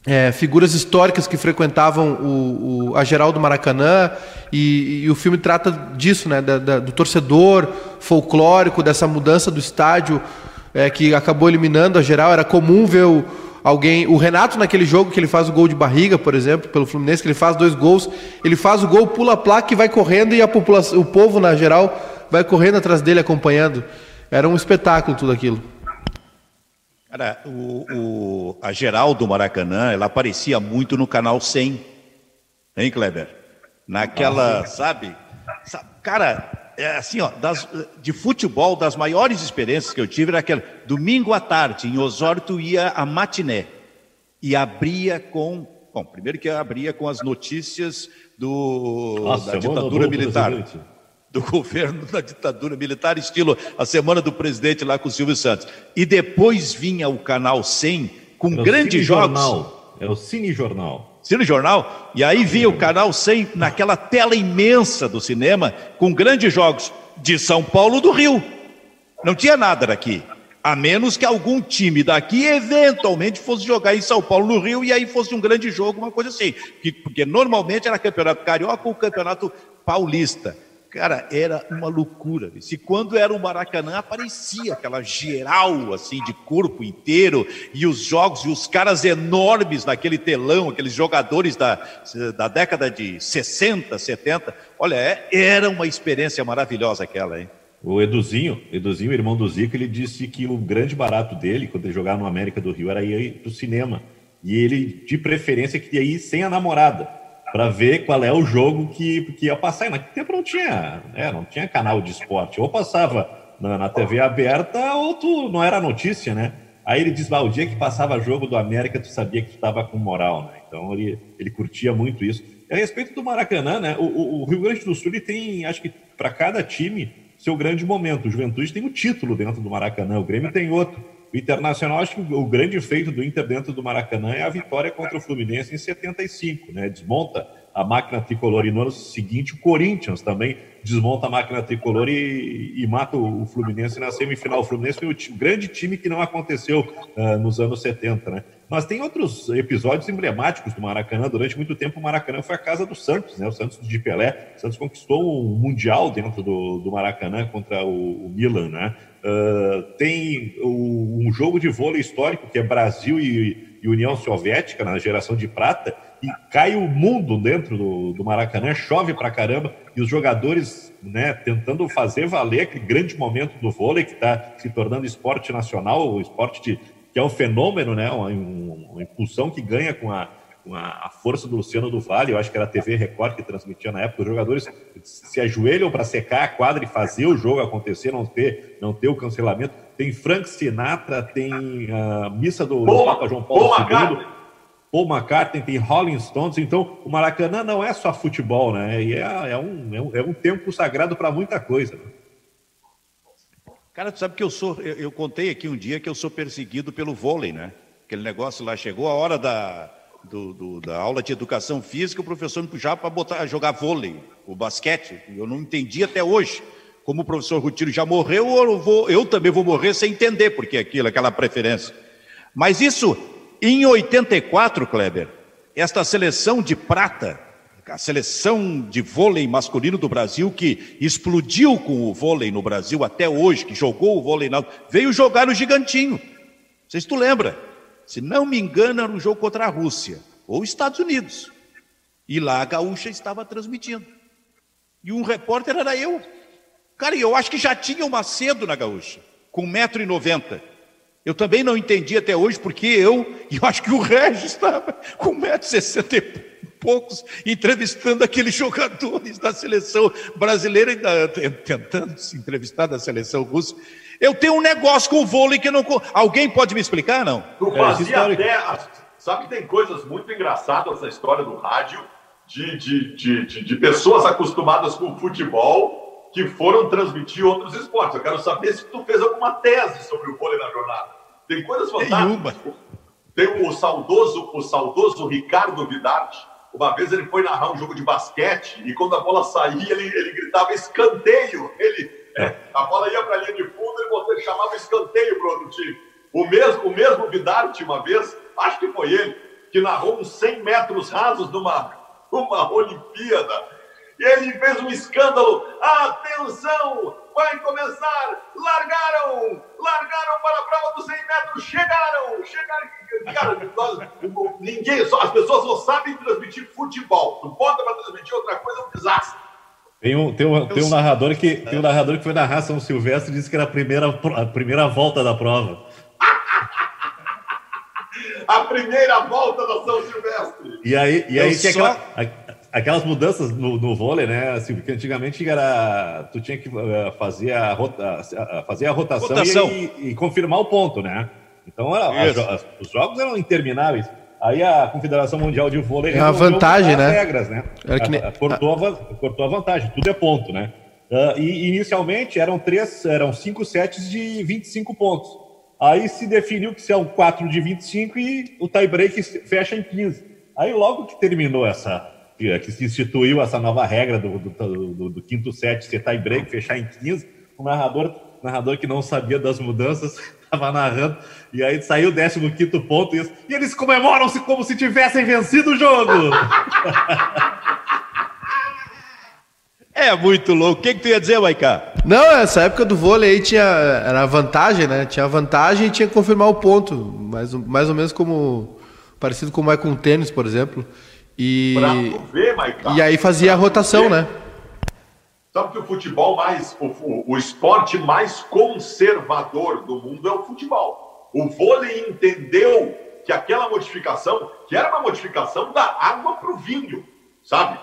é, figuras históricas que frequentavam o, o, a geral do Maracanã, e, e, o filme trata disso, né, da, da, do torcedor folclórico, dessa mudança do estádio é, que acabou eliminando a geral. Era comum ver o, alguém. O Renato, naquele jogo que ele faz o gol de barriga, por exemplo, pelo Fluminense, que ele faz dois gols, ele faz o gol, pula a placa e vai correndo, e a população, o povo na geral vai correndo atrás dele, acompanhando. Era um espetáculo tudo aquilo. Cara, o, o, a geral do Maracanã, ela aparecia muito no canal 100, hein, Kleber? Naquela, sabe? Cara, é assim, ó, das, de futebol, das maiores experiências que eu tive era aquela, domingo à tarde, em Osório, tu ia a matiné e abria com, bom, primeiro que abria com as notícias do, Nossa, da ditadura militar. Do governo da ditadura militar, estilo a semana do presidente lá com o Silvio Santos. E depois vinha o canal 100 com é grandes jogos. Jornal. É o Cine Jornal. Cine Jornal. E aí vinha o canal 100 naquela tela imensa do cinema com grandes jogos de São Paulo do Rio. Não tinha nada daqui. A menos que algum time daqui eventualmente fosse jogar em São Paulo, no Rio, e aí fosse um grande jogo, uma coisa assim. Porque normalmente era campeonato carioca ou campeonato paulista. Cara, era uma loucura. Se quando era o Maracanã, aparecia aquela geral, assim, de corpo inteiro, e os jogos, e os caras enormes naquele telão, aqueles jogadores da, da década de 60, 70. Olha, é, era uma experiência maravilhosa aquela, hein? O Eduzinho, Eduzinho, irmão do Zico, ele disse que o grande barato dele, quando ele jogava no América do Rio, era ir pro cinema. E ele, de preferência, queria ir sem a namorada para ver qual é o jogo que, que ia passar. E naquele tempo não tinha, né, não tinha canal de esporte. Ou passava na, na TV aberta, ou tu, não era notícia, né? Aí ele diz, ah, o dia que passava jogo do América, tu sabia que tu estava com moral, né? Então ele, ele curtia muito isso. A respeito do Maracanã, né? O, o Rio Grande do Sul ele tem, acho que para cada time, seu grande momento. O Juventude tem o um título dentro do Maracanã, o Grêmio tem outro. O Internacional, acho que o grande feito do Inter dentro do Maracanã é a vitória contra o Fluminense em 75, né? Desmonta a máquina tricolor. E no ano seguinte, o Corinthians também desmonta a máquina tricolor e, e mata o Fluminense na semifinal. O Fluminense foi o grande time que não aconteceu uh, nos anos 70, né? Mas tem outros episódios emblemáticos do Maracanã. Durante muito tempo, o Maracanã foi a casa do Santos, né? O Santos de Pelé. O Santos conquistou um mundial dentro do, do Maracanã contra o, o Milan, né? Uh, tem o, um jogo de vôlei histórico que é Brasil e, e União Soviética na geração de prata e cai o mundo dentro do, do Maracanã, chove pra caramba, e os jogadores né, tentando fazer valer aquele grande momento do vôlei que está se tornando esporte nacional, o esporte de, que é um fenômeno, né, uma, uma impulsão que ganha com a, com a, a, força do Luciano do Vale, eu acho que era a TV Record que transmitia na época, os jogadores se ajoelham para secar a quadra e fazer o jogo acontecer, não ter, não ter o cancelamento. Tem Frank Sinatra, tem a missa do, do Papa João Paulo II. Paul McCartney, tem Rolling Stones, então o Maracanã não é só futebol, né? E é, é, um, é, um, é um tempo sagrado para muita coisa. Né? Cara, tu sabe que eu sou, eu, eu, contei aqui um dia que eu sou perseguido pelo vôlei, né? Aquele negócio lá chegou a hora da, do, do, da aula de educação física, o professor me puxava para botar jogar vôlei, o basquete. Eu não entendi até hoje. Como o professor Rutiro já morreu, eu, vou, eu também vou morrer sem entender porque aquilo, aquela preferência. Mas isso em 84, Kleber, esta seleção de prata, a seleção de vôlei masculino do Brasil, que explodiu com o vôlei no Brasil até hoje, que jogou o vôlei, na... veio jogar no Gigantinho. Não sei se tu lembra. Se não me engano, era um jogo contra a Rússia ou Estados Unidos. E lá a Gaúcha estava transmitindo. E um repórter era eu. Cara, eu acho que já tinha o Macedo na Gaúcha, com 1,90m. Eu também não entendi até hoje porque eu, e eu acho que o Regis estava com 1,60m e poucos, entrevistando aqueles jogadores da seleção brasileira, tentando se entrevistar da seleção russa. Eu tenho um negócio com o vôlei que não. Alguém pode me explicar, não? Tu é, fazia é, até. Sabe que tem coisas muito engraçadas na história do rádio, de, de, de, de, de pessoas acostumadas com o futebol que foram transmitir outros esportes. Eu quero saber se tu fez alguma tese sobre o vôlei na jornada. Tem coisas fantásticas. Tem o saudoso, o saudoso Ricardo Vidarte. Uma vez ele foi narrar um jogo de basquete e quando a bola saía, ele, ele gritava escanteio. Ele, é, a bola ia para a linha de fundo, ele, ele chamava escanteio para o outro time. O mesmo, o mesmo Vidarte, uma vez, acho que foi ele, que narrou uns 100 metros rasos numa, numa Olimpíada e ele fez um escândalo. Atenção! Vai começar! Largaram! Largaram para a prova dos 100 metros! Chegaram! Chegaram! Cara, nós, ninguém, só, as pessoas não sabem transmitir futebol. Tu bota para transmitir outra coisa, é um desastre. Tem um, tem, um, tem um narrador que tem um narrador que foi narrar São Silvestre e disse que era a primeira, a primeira volta da prova. a primeira volta da São Silvestre. E aí, e aí tinha só... aquela, aquelas mudanças no, no vôlei, né? Assim, porque antigamente era, tu tinha que uh, fazer, a rota, fazer a rotação, rotação. E, e, confirmar o ponto, né? Então a, a, os jogos eram intermináveis. Aí a Confederação Mundial de Vôlei é a vantagem, né? regras, né? Nem... cortou, a, cortou a vantagem, tudo é ponto, né? Uh, e inicialmente eram três, eram cinco sets de 25 pontos. Aí se definiu que são quatro de 25 e o tie-break fecha em 15. Aí logo que terminou essa, que se instituiu essa nova regra do, do, do, do quinto set ser tie break, fechar em 15, o narrador, narrador que não sabia das mudanças estava narrando, e aí saiu o 15 ponto e, e eles comemoram-se como se tivessem vencido o jogo. É muito louco. O que, que tu ia dizer, Maiká? Não, essa época do vôlei aí tinha. Era vantagem, né? Tinha vantagem e tinha que confirmar o ponto. Mais, mais ou menos como. Parecido com o com tênis, por exemplo. E, ver, e aí fazia a rotação, né? Sabe que o futebol mais, o, o esporte mais conservador do mundo é o futebol. O vôlei entendeu que aquela modificação, que era uma modificação da água para o vinho, sabe?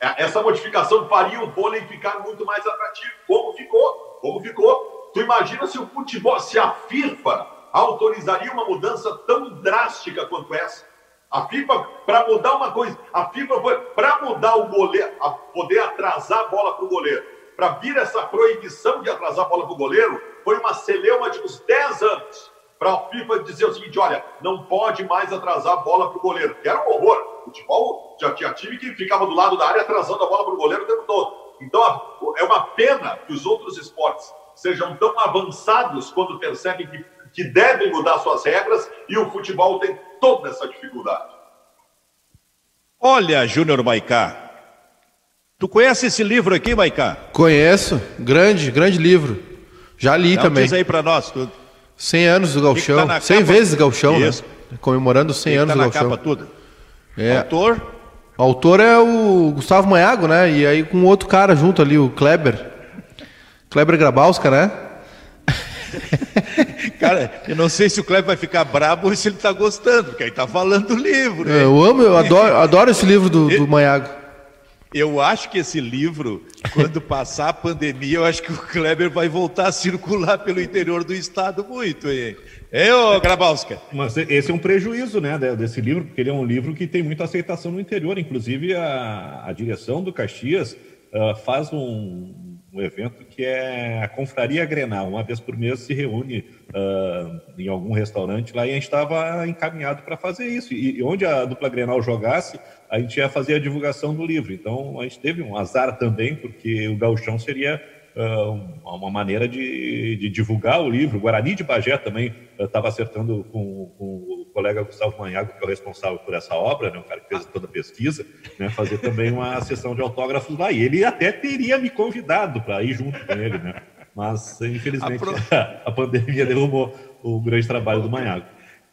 É, essa modificação faria o vôlei ficar muito mais atrativo. Como ficou? Como ficou? Tu imagina se o futebol, se a FIFA autorizaria uma mudança tão drástica quanto essa? A FIFA, para mudar uma coisa, a FIFA foi para mudar o goleiro, poder atrasar a bola para o goleiro, para vir essa proibição de atrasar a bola para o goleiro, foi uma celeuma de uns 10 anos. Para a FIFA dizer o seguinte: olha, não pode mais atrasar a bola para o goleiro, que era um horror. O futebol já tinha time que ficava do lado da área atrasando a bola para o goleiro o tempo todo. Então é uma pena que os outros esportes sejam tão avançados quando percebem que, que devem mudar suas regras e o futebol tem toda essa dificuldade. Olha, Júnior Maicá, tu conhece esse livro aqui, Maicá? Conheço, grande, grande livro. Já li Não, também. Diz aí para nós. Tu... 100 anos do Galchão, tá 100 capa? vezes Galchão, Isso. né? Comemorando 100 Quem anos tá do na Galchão. capa tudo. É. Autor? O autor é o Gustavo Maiago, né? E aí com outro cara junto ali, o Kleber. Kleber Grabowska, né? Cara, eu não sei se o Kleber vai ficar brabo ou se ele tá gostando, porque aí tá falando do livro. hein? Eu amo, eu adoro, adoro esse livro do, do Maiago. Eu acho que esse livro, quando passar a pandemia, eu acho que o Kleber vai voltar a circular pelo interior do estado muito, hein? É, ô Grabowska? Mas esse é um prejuízo, né, de- desse livro, porque ele é um livro que tem muita aceitação no interior. Inclusive, a, a direção do Caxias ah, faz um, um evento que é a Confraria Grenal. Uma vez por mês se reúne ah, em algum restaurante lá e a gente estava encaminhado para fazer isso. E, e onde a dupla Grenal jogasse, a gente ia fazer a divulgação do livro. Então, a gente teve um azar também, porque o gauchão seria ah, uma maneira de, de divulgar o livro. O Guarani de Bagé também estava acertando com, com o colega Gustavo Manhago, que é o responsável por essa obra, né, o cara que fez toda a pesquisa, né, fazer também uma sessão de autógrafos lá. E ele até teria me convidado para ir junto com ele, né? Mas, infelizmente, Apro- a pandemia derrubou o grande trabalho do Manhago.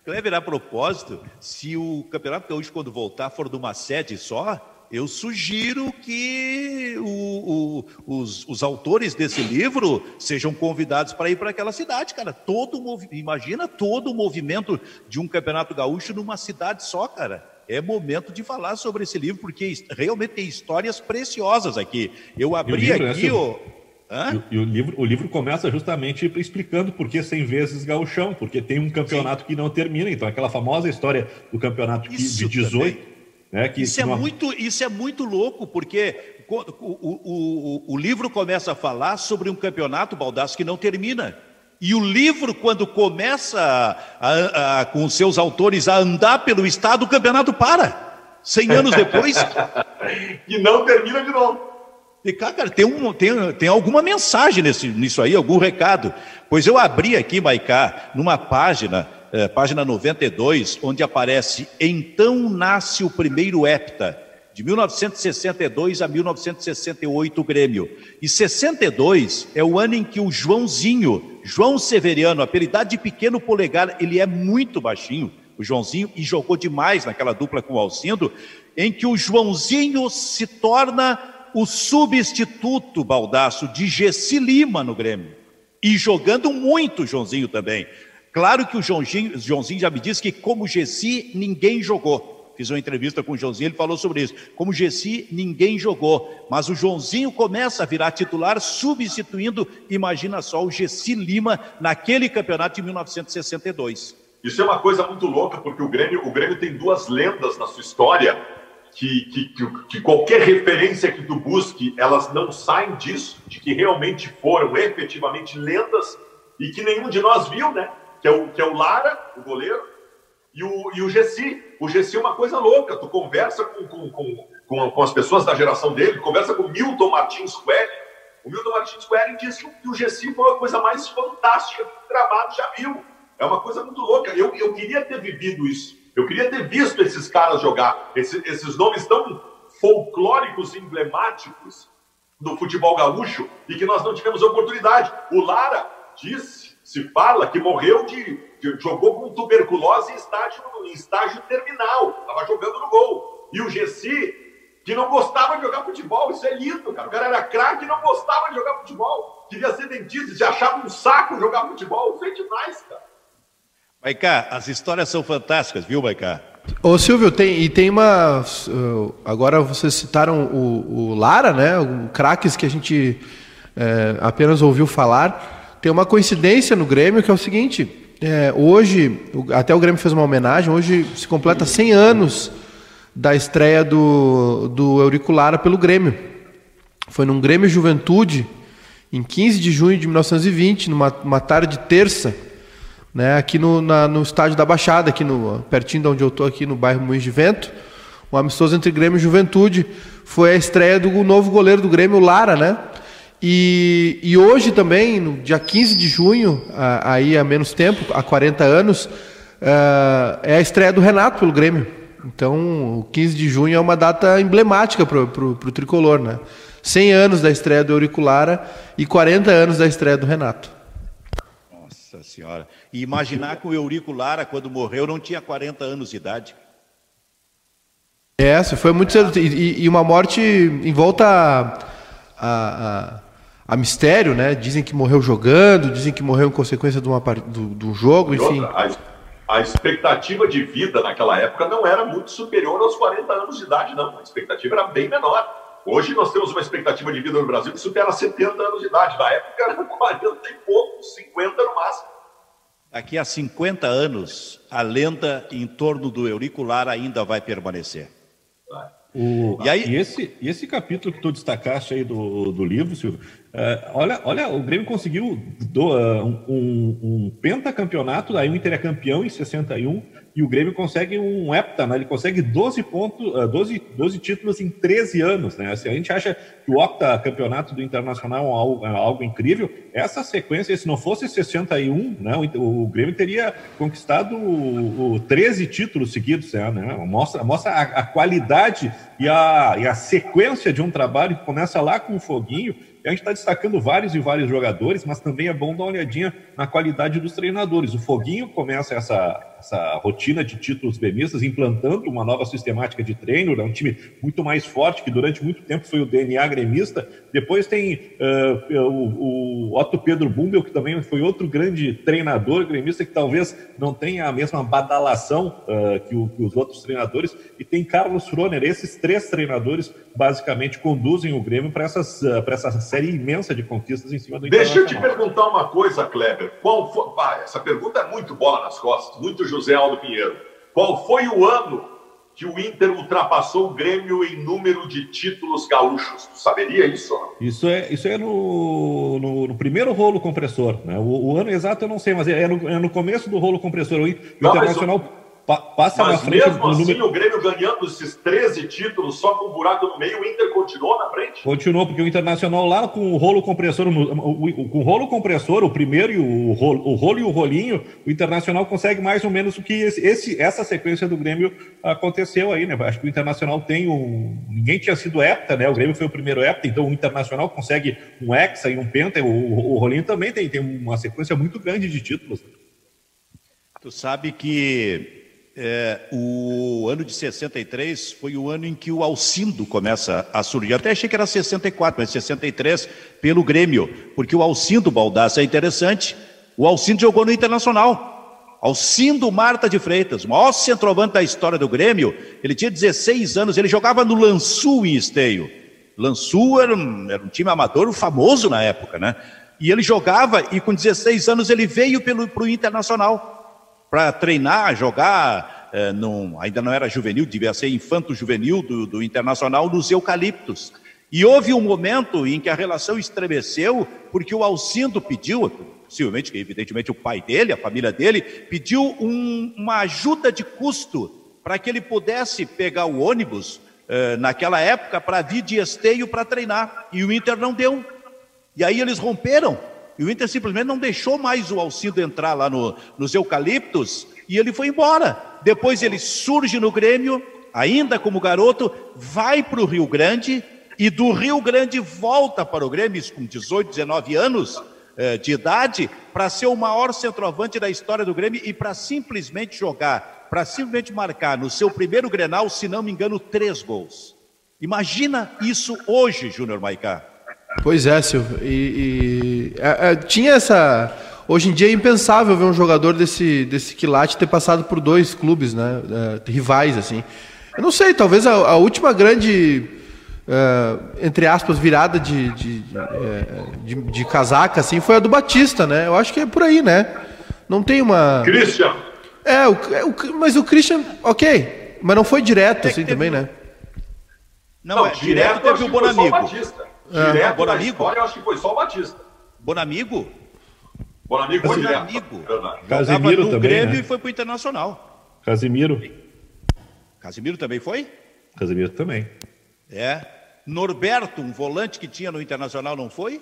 Kleber, a propósito, se o Campeonato Gaúcho, quando voltar, for de uma sede só, eu sugiro que o- o- os, os autores desse livro sejam convidados para ir para aquela cidade, cara. Todo o imagina todo o movimento de um Campeonato Gaúcho numa cidade só, cara. É momento de falar sobre esse livro, porque realmente tem histórias preciosas aqui. Eu abri livro, né, aqui. Hã? E, o- e o, livro, o livro começa justamente explicando por que 100 vezes gauchão, porque tem um campeonato que não termina. Então, aquela famosa história do campeonato Isso de 18, né, que, Isso é, não- muito, isso é muito louco, porque o, o, o, o livro começa a falar sobre um campeonato, Baldasso, que não termina. E o livro, quando começa a- a- com os seus autores a andar pelo estado, o campeonato para. Cem anos depois, E não termina de novo. e, cara, tem, um, tem, tem alguma mensagem nesse, nisso aí, algum recado. Pois eu abri aqui, Maicá, numa página, eh, página 92, onde aparece Então nasce o primeiro hepta, de 1962 a 1968, o Grêmio. E 62 é o ano em que o Joãozinho, João Severiano, apelidado de Pequeno Polegar, ele é muito baixinho, o Joãozinho, e jogou demais naquela dupla com o Alcindo, em que o Joãozinho se torna o substituto, Baldaço, de Gessi Lima no Grêmio. E jogando muito Joãozinho também. Claro que o Joãozinho, Joãozinho já me disse que como Gessi ninguém jogou. Fiz uma entrevista com o Joãozinho, ele falou sobre isso. Como Gessi ninguém jogou, mas o Joãozinho começa a virar titular substituindo, imagina só, o Gessi Lima naquele campeonato de 1962. Isso é uma coisa muito louca, porque o Grêmio, o Grêmio tem duas lendas na sua história que, que, que, que qualquer referência que tu busque, elas não saem disso, de que realmente foram efetivamente lendas e que nenhum de nós viu, né? Que é o, que é o Lara, o goleiro, e o, e o Gessi. O Gessi é uma coisa louca. Tu conversa com, com, com, com, com as pessoas da geração dele, conversa com Milton Martins Coelho. O Milton Martins Coelho diz que o- Gessi foi a coisa mais fantástica que o gramado já viu. É uma coisa muito louca. Eu, eu queria ter vivido isso. Eu queria ter visto esses caras jogar. Esse- esses nomes tão folclóricos emblemáticos do futebol gaúcho e que nós não tivemos oportunidade. O Lara disse, se fala, que morreu de. de- jogou com tuberculose em estágio, em estágio terminal. Estava jogando no gol. E o Gessi, que não gostava de jogar futebol. Isso é lindo, cara. O cara era craque e não gostava de jogar futebol. Queria ser dentista, se achava um saco jogar futebol. Isso é demais, cara. Maicá, as histórias são fantásticas, viu, Maicá? Ô Silvio, tem, e tem uma. uh, Agora vocês citaram o, o Lara, né? O craques que a gente é, apenas ouviu falar. Tem uma coincidência no Grêmio que é o seguinte: É, hoje, até o Grêmio fez uma homenagem, hoje se completa 100 anos da estreia do, do Euriculara pelo Grêmio. Foi num Grêmio Juventude, em 15 de junho de 1920, numa tarde terça, né, aqui no, na, no estádio da Baixada, aqui no, pertinho de onde eu estou, aqui no bairro Moinhos de Vento. Um amistoso entre Grêmio e Juventude. Foi a estreia do novo goleiro do Grêmio, Lara, né? E, e hoje também, no dia 15 de junho, aí há menos tempo, há 40 anos, é a estreia do Renato pelo Grêmio. Então, o 15 de junho é uma data emblemática para o tricolor, né? 100 anos da estreia do Auriculara e 40 anos da estreia do Renato. Nossa Senhora. E imaginar que o Eurico Lara, quando morreu, não tinha 40 anos de idade. É, foi muito cedo. E, e uma morte em volta a, a, a, mistério, né? Dizem que morreu jogando, dizem que morreu em consequência de uma, do, do jogo, enfim. Outra, a, a expectativa de vida naquela época não era muito superior aos 40 anos de idade, não. A expectativa era bem menor. Hoje nós temos uma expectativa de vida no Brasil que supera 70 anos de idade. Na época era 40 e pouco, 50 no máximo. Daqui a 50 anos, a lenda em torno do auricular ainda vai permanecer. O, e, aí, e esse, esse capítulo que tu destacaste aí do, do livro, Silvio, uh, olha, olha, o Grêmio conseguiu do, uh, um, um pentacampeonato, aí o Inter é campeão em 61, e o Grêmio consegue um hepta, né? ele consegue 12 pontos, 12, 12 títulos em 13 anos. Né? Assim, a gente acha que o octa campeonato do Internacional é algo, é algo, incrível. Essa sequência, se não fosse 61, né? o, o Grêmio teria conquistado o, o 13 títulos seguidos. Né? Mostra, mostra a, a qualidade e a, e a sequência de um trabalho que começa lá com o Foguinho a gente está destacando vários e vários jogadores, mas também é bom dar uma olhadinha na qualidade dos treinadores. O Foguinho começa essa, essa rotina de títulos gremistas, implantando uma nova sistemática de treino, é um time muito mais forte, que durante muito tempo foi o DNA gremista. Depois tem uh, o, o, Otto Pedro Bumbel, que também foi outro grande treinador gremista, que talvez não tenha a mesma badalação uh, que, o, que, os outros treinadores. E tem Carlos Froner. Esses três treinadores basicamente conduzem o Grêmio para uh, essa série imensa de conquistas em cima do Deixa eu te perguntar uma coisa, Kleber. Qual foi... ah, essa pergunta é muito bola nas costas, muito José Aldo Pinheiro. Qual foi o ano que o Inter ultrapassou o Grêmio em número de títulos gaúchos? Tu saberia isso? Isso é, isso é no, no, no primeiro rolo compressor. Né? O, o, ano exato eu não sei, mas é no, é no começo do rolo compressor. O, o não, Internacional Pa passa Mas na frente mesmo assim, número... o Grêmio ganhando esses 13 títulos só com um buraco no meio, o Inter continuou na frente? Continuou, porque o Internacional lá com o rolo compressor, com o rolo compressor, o primeiro e o rolo, o rolo e o rolinho, o Internacional consegue mais ou menos o que esse, esse, essa sequência do Grêmio aconteceu aí, né? Acho que o Internacional tem um. Ninguém tinha sido hepta, né? O Grêmio foi o primeiro hepta, então o Internacional consegue um hexa e um penta, o, o, o rolinho também tem, tem uma sequência muito grande de títulos. Tu sabe que é, o ano de 63 foi o ano em que o Alcindo começa a surgir. Até achei que era 64, mas 63 pelo Grêmio, porque o Alcindo Baldassi é interessante. O Alcindo jogou no Internacional. Alcindo Marta de Freitas, o maior centroavante da história do Grêmio. Ele tinha 16 anos, ele jogava no Lançu em Esteio. Lançu era um, era um time amador famoso na época, né? E ele jogava e com 16 anos ele veio para o Internacional para treinar, jogar, é, num, ainda não era juvenil, devia ser infanto-juvenil do, do Internacional, nos eucaliptos. E houve um momento em que a relação estremeceu, porque o Alcindo pediu, possivelmente, evidentemente, o pai dele, a família dele, pediu um, uma ajuda de custo para que ele pudesse pegar o ônibus eh, naquela época para vir de esteio para treinar. E o Inter não deu. E aí eles romperam. E o Inter simplesmente não deixou mais o Alcido entrar lá no, nos eucaliptos e ele foi embora. Depois ele surge no Grêmio, ainda como garoto, vai para o Rio Grande e do Rio Grande volta para o Grêmio com 18, 19 anos eh, de idade para ser o maior centroavante da história do Grêmio e para simplesmente jogar, para simplesmente marcar no seu primeiro Grenal, se não me engano, três gols. Imagina isso hoje, Júnior Maicá. Pois é, Silvio. E, e é, é, tinha essa. Hoje em dia é impensável ver um jogador desse, desse quilate ter passado por dois clubes, né? É, rivais, assim. Eu não sei, talvez a, a última grande, é, entre aspas, virada de, de, de, é, de, casaca, assim, foi a do Batista, né? Eu acho que é por aí, né? Não tem uma. Christian. É, o, é, o- mas o Christian, ok. Mas não foi direto, assim, teve- também, né? Não, é, direto eu teve o que foi só Bonamigo. Batista. Direto na Bonamigo? história, eu acho que foi só o Batista. Bonamigo? Bonamigo foi direto. Bonamigo. Casemiro no também, Grêmio né? e foi pro Internacional. Casimiro. Casimiro também foi? Casimiro também. É. Norberto, um volante que tinha no Internacional, não foi?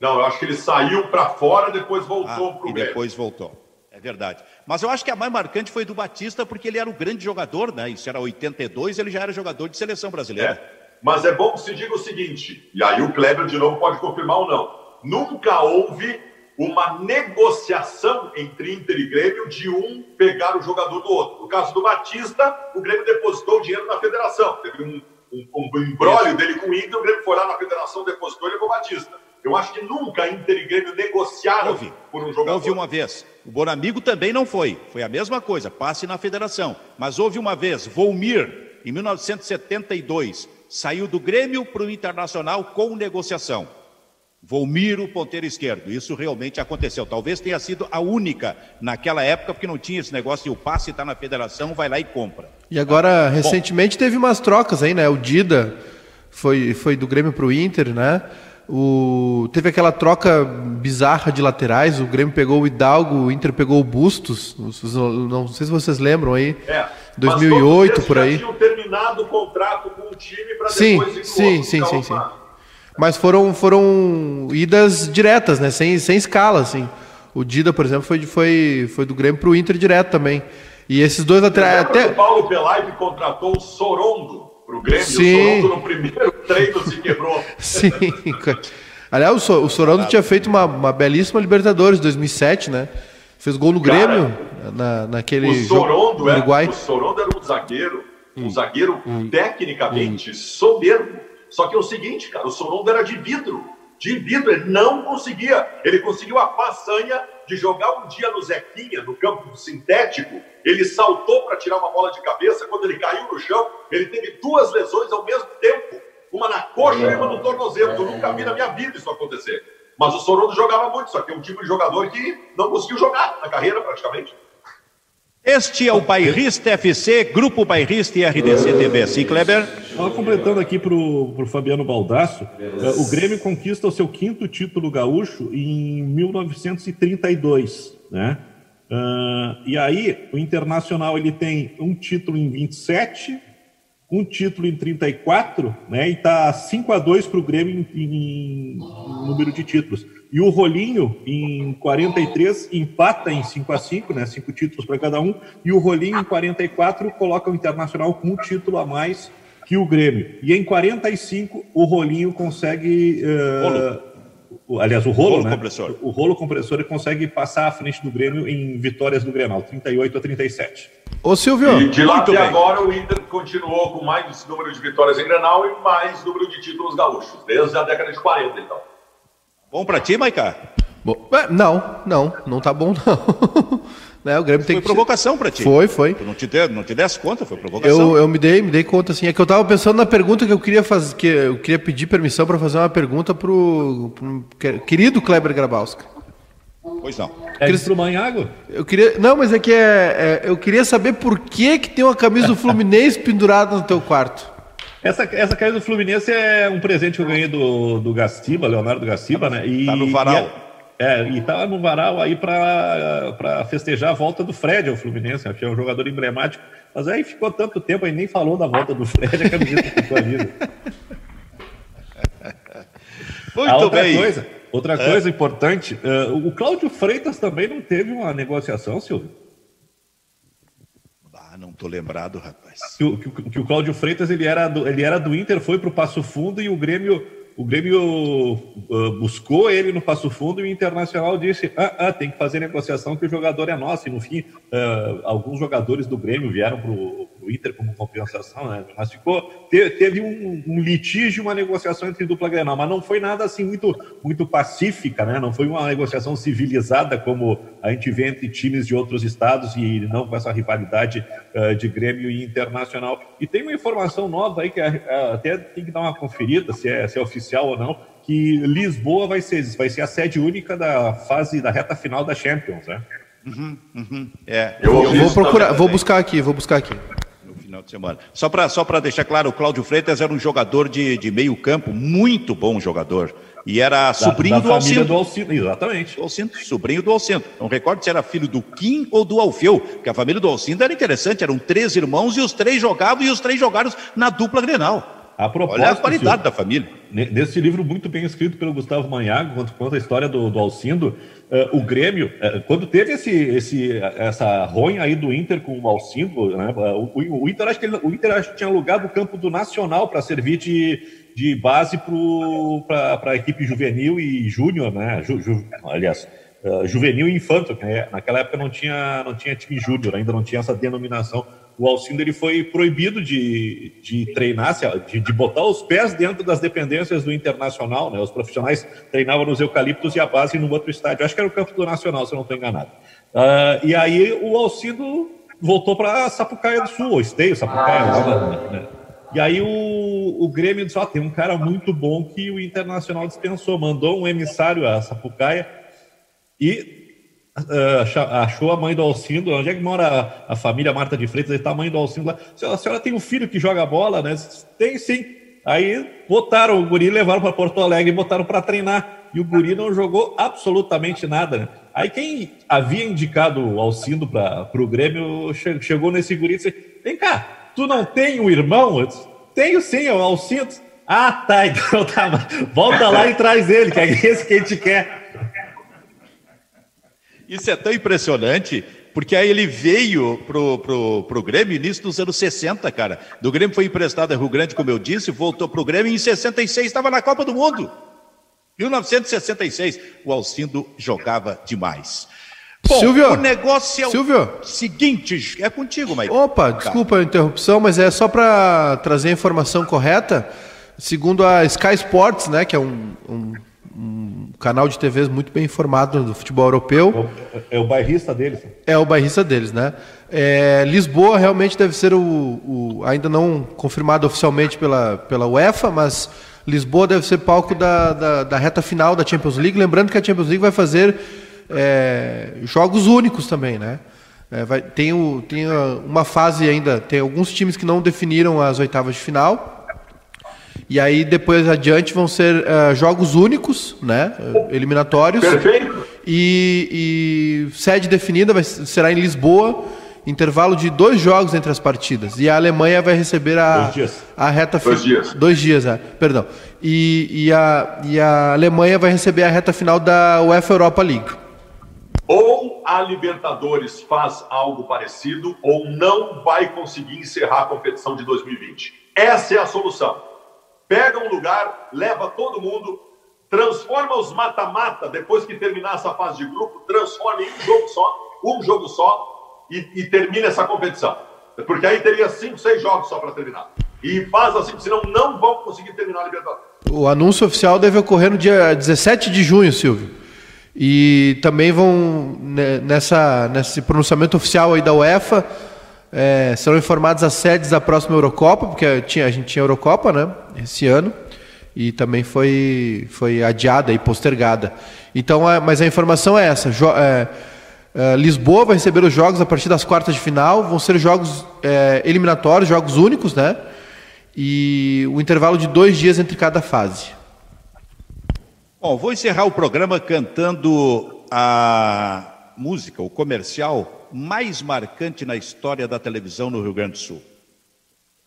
Não, eu acho que ele saiu pra fora, depois Ah, voltou pro e Grêmio. depois voltou. É verdade. Mas eu acho que a mais marcante foi do Batista, porque ele era o grande jogador, né? Isso era 82, ele já era jogador de seleção brasileira. É. Mas é bom que se diga o seguinte, e aí o Kleber de novo pode confirmar ou não. Nunca houve uma negociação entre Inter e Grêmio de um pegar o jogador do outro. No caso do Batista, o Grêmio depositou o dinheiro na federação. Teve um, um, um embrólio dele com o Inter, o Grêmio foi lá na federação, depositou e levou o Batista. Eu acho que nunca Inter e Grêmio negociaram Houve. por um jogador. Houve uma vez. O Bonamigo também não foi. Foi a mesma coisa, passe na federação. Mas houve uma vez, Volmir, em 1972, saiu do Grêmio para o Internacional com negociação. Volmir, o ponteiro esquerdo. Isso realmente aconteceu. Talvez tenha sido a única naquela época, porque não tinha esse negócio de o passe está na federação, vai lá e compra. E agora, recentemente, teve umas trocas aí, né? O Dida foi, foi do Grêmio pro Inter, né? O, teve aquela troca bizarra de laterais, o Grêmio pegou o Hidalgo, o Inter pegou o Bustos, os- não sei se vocês lembram aí, É. 2008 Mas todos por aí. Já tinham terminado o contrato com o time para Sim, depois ir sim, outro, sim, ficar sim, sim. Mas foram, foram idas diretas, né? Sem, sem escala, assim. O Dida, por exemplo, foi, foi, foi do Grêmio pro Inter direto também. E esses dois laterais. Até... o Paulo Pelaipe contratou o Sorondo para o Grêmio. Sim. O Sorondo no primeiro treino se quebrou. Sim. Aliás, o, So- o Sorondo tinha feito uma, uma belíssima Libertadores 2007, né? Fez gol no Cara, Grêmio, na, naquele O jogo Sorondo, no era, Uruguai. o Sorondo era um zagueiro, um zagueiro tecnicamente soberbo. Só que é o seguinte, cara, o Sorondo era de vidro. De vidro, ele não conseguia. Ele conseguiu a façanha de jogar um dia no Zequinha, no campo sintético. Ele saltou para tirar uma bola de cabeça. Quando ele caiu no chão, ele teve duas lesões ao mesmo tempo. Uma na coxa e uma no tornozelo. Eu nunca vi na minha vida isso acontecer. Mas o Sorondo jogava muito, só que é um tipo de jogador que não conseguiu jogar na carreira praticamente. Este é o Bairrista FC, Grupo Bairrista e RDC TV. Sim, Kleber? Só completando aqui para o Fabiano Baldasso, eh, o Grêmio conquista o seu quinto título gaúcho em 1932, né? Ah, e aí, o Internacional ele tem um título em 27, um título em 34, né? E tá 5 a 2 para o Grêmio em, em número de títulos. E o Rolinho, em 43, empata em 5 a 5 né? Cinco títulos para cada um. E o Rolinho, em 44, coloca o Internacional com um título a mais que o Grêmio. E em 45, o Rolinho consegue. o- aliás, o rolo, Rolo né? compressor. O rolo compressor ele consegue passar à frente do Grêmio em vitórias do Grenal, 38 a 37. Ô Silvio, E de lá até bem. agora o Inter continuou com mais número de vitórias em Grenal e mais número de títulos gaúchos, desde a década de 40, então. Bom pra ti, Maiká? Bom, é, não, não, não tá bom não. né, o Grêmio tem Foi que provocação pra ti. Foi, foi. Tu não te, de, não te desse conta, foi provocação. Eu, eu me dei, me dei conta assim. É que eu tava pensando na pergunta que eu queria fazer, que eu queria pedir permissão para fazer uma pergunta pro, pro que- querido Kleber Grabowska. Pois não. É isso pro Manhago? Eu queria, não, mas é que é, é, eu queria saber por que que tem uma camisa do Fluminense pendurada no teu quarto. Essa, essa camisa do Fluminense é um presente que eu ganhei do, do Gastiba, Leonardo Gastiba, né? E, Tá no varal. E é, é, e tá no varal aí pra festejar a volta do Fred ao Fluminense, né? que é um jogador emblemático. Mas aí ficou tanto tempo, aí nem falou da volta do Fred, a camiseta ficou ali. né? Muito outra bem. coisa, outra coisa importante, eh, o Cláudio Freitas também não teve uma negociação, Silvio? Não tô lembrado, rapaz. que o, que, que o Cláudio Freitas ele era, do, ele era do Inter, foi para o Passo Fundo e o Grêmio, o Grêmio ah, buscou ele no Passo Fundo e o Internacional disse: ah, ah, tem que fazer negociação que o jogador é nosso. E no fim, ah, alguns jogadores do Grêmio vieram para o Inter como compensação, né? mas ficou. te- teve um, um litígio, uma negociação entre dupla Grenal, mas não foi nada assim muito, muito pacífica, né? não foi uma negociação civilizada como a gente vê entre times de outros estados e não com essa rivalidade eh, de Grêmio e Internacional. E tem uma informação nova aí que eh, até tem que dar uma conferida se é, se é oficial ou não, que Lisboa vai ser, vai ser a sede única da fase da reta final da Champions, né? Uhum, uhum, é. Eu, eu vou procurar, vou buscar aqui, vou buscar aqui. Final de semana. Só para só deixar claro, o Cláudio Freitas era um jogador de, de meio campo, muito bom jogador. E era da, sobrinho da do Alcindo. do Alcindo. Exatamente. Do Alcindo, sobrinho do Alcindo. Não recordo se era filho do Kim ou do Alfeu, porque a família do Alcindo era interessante, eram três irmãos e os três jogavam e os três jogaram na dupla Grenal. A Olha a qualidade da família. Nesse livro muito bem escrito pelo Gustavo Manhago, quando conta a história do, do Alcindo, uh, o Grêmio, uh, quando teve esse, esse, essa ronha aí do Inter com o Alcindo, né, o, o, Inter, acho que ele, o Inter acho que tinha alugado o campo do Nacional para servir de, de base para a equipe juvenil e júnior, né? Ju, ju, aliás, uh, juvenil e infanto, né? naquela época não tinha, não tinha time júnior, ainda não tinha essa denominação. O Alcindo ele foi proibido de, de treinar, de, de botar os pés dentro das dependências do Internacional, né? Os profissionais treinavam nos eucaliptos e a base no outro estádio. Acho que era o campo do Nacional, se eu não estou enganado. Uh, e aí o Alcindo voltou para Sapucaia do Sul, ou Esteio, Sapucaia, ah, né? E aí o, o Grêmio disse, ó, oh, tem um cara muito bom que o Internacional dispensou, mandou um emissário a Sapucaia e achou a mãe do Alcindo, onde é que mora a, a família Marta de Freitas, está a mãe do Alcindo lá. A senhora tem um filho que joga bola, né? Tem sim. Aí botaram o guri, levaram para Porto Alegre e botaram para treinar. E o guri não jogou absolutamente nada, né? Aí quem havia indicado o Alcindo para o Grêmio chegou nesse guri e disse, vem cá, Tu não tem um irmão? Eu disse, Tenho sim, é o Alcindo. Ah, tá, então tá. Volta lá e traz ele, que é esse que a gente quer. Isso é tão impressionante, porque aí ele veio pro, pro, pro Grêmio início dos anos 60, cara. Do Grêmio foi emprestado a Rio Grande, como eu disse, voltou pro Grêmio e em 66 estava na Copa do Mundo. 1966, o Alcindo jogava demais. Bom, Silvio, o negócio é Silvio. o seguinte, é contigo, Maicon. Opa, desculpa a interrupção, mas é só para trazer a informação correta. Segundo a Sky Sports, né, que é um, um, um canal de TVs muito bem informado do futebol europeu. É o bairrista deles. É o bairrista deles, né? É, Lisboa realmente deve ser o, o, ainda não confirmado oficialmente pela, pela UEFA, mas Lisboa deve ser palco da, da, da reta final da Champions League. Lembrando que a Champions League vai fazer é, jogos únicos também, né? É, vai, tem, o, tem uma fase ainda, tem alguns times que não definiram as oitavas de final. E aí depois adiante vão ser uh, jogos únicos, né? Eliminatórios. Perfeito. E, e sede definida vai, será em Lisboa. Intervalo de dois jogos entre as partidas. E a Alemanha vai receber a, a reta final. Dois dias. Dois dias, é. Perdão. E, e, a, e a Alemanha vai receber a reta final da UEFA Europa League. Ou a Libertadores faz algo parecido, ou não vai conseguir encerrar a competição de 2020. Essa é a solução. Pega um lugar, leva todo mundo, transforma os mata-mata, depois que terminar essa fase de grupo, transforma em um jogo só, um jogo só, e, e termina essa competição. Porque aí teria cinco, seis jogos só para terminar. E faz assim, senão não vão conseguir terminar a Libertadores. O anúncio oficial deve ocorrer no dia 17 de junho, Silvio. E também vão, né, nessa, nesse pronunciamento oficial aí da UEFA, é, serão informadas as sedes da próxima Eurocopa, porque a gente tinha Eurocopa né, esse ano, e também foi, foi adiada e postergada. Então, é, mas a informação é essa: jo, é, é, Lisboa vai receber os jogos a partir das quartas de final, vão ser jogos é, eliminatórios, jogos únicos, né? E o intervalo de dois dias entre cada fase. Bom, vou encerrar o programa cantando a música, o comercial mais marcante na história da televisão no Rio Grande do Sul.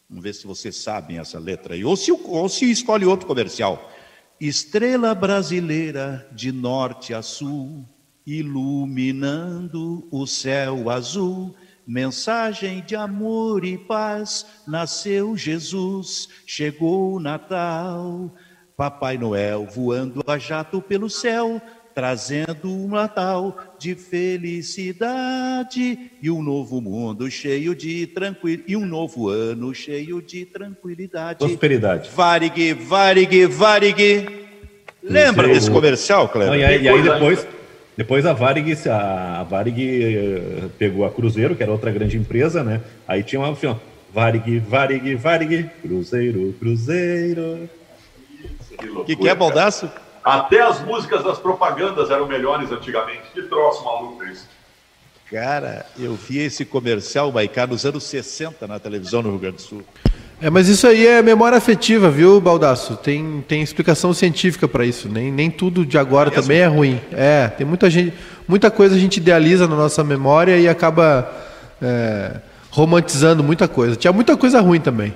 Vamos ver se vocês sabem essa letra aí, ou se, ou se escolhe outro comercial. Estrela brasileira de norte a sul, iluminando o céu azul. Mensagem de amor e paz, nasceu Jesus, chegou o Natal. Papai Noel voando a jato pelo céu, trazendo um Natal de felicidade e um novo mundo cheio de tranquilidade e um novo ano cheio de tranquilidade. Prosperidade. Varig, Varig, Varig. Lembra desse comercial, Cleber? e, aí, e aí depois, depois a Varig, a Varig eh, pegou a Cruzeiro, que era outra grande empresa, né? Aí tinha uma Varig, Varig, Varig, Cruzeiro, Cruzeiro. O que, que é, Baldaço? Até as músicas das propagandas eram melhores antigamente. Que troço maluco é isso. Cara, eu vi esse comercial, Maicá, nos anos 60 na televisão no Rio Grande do Sul. É, mas isso aí é memória afetiva, viu, Baldaço? Tem, tem explicação científica para isso. Nem, nem tudo de agora Mesmo? também é ruim. É, tem muita gente, muita coisa a gente idealiza na nossa memória e acaba é, romantizando muita coisa. Tinha muita coisa ruim também.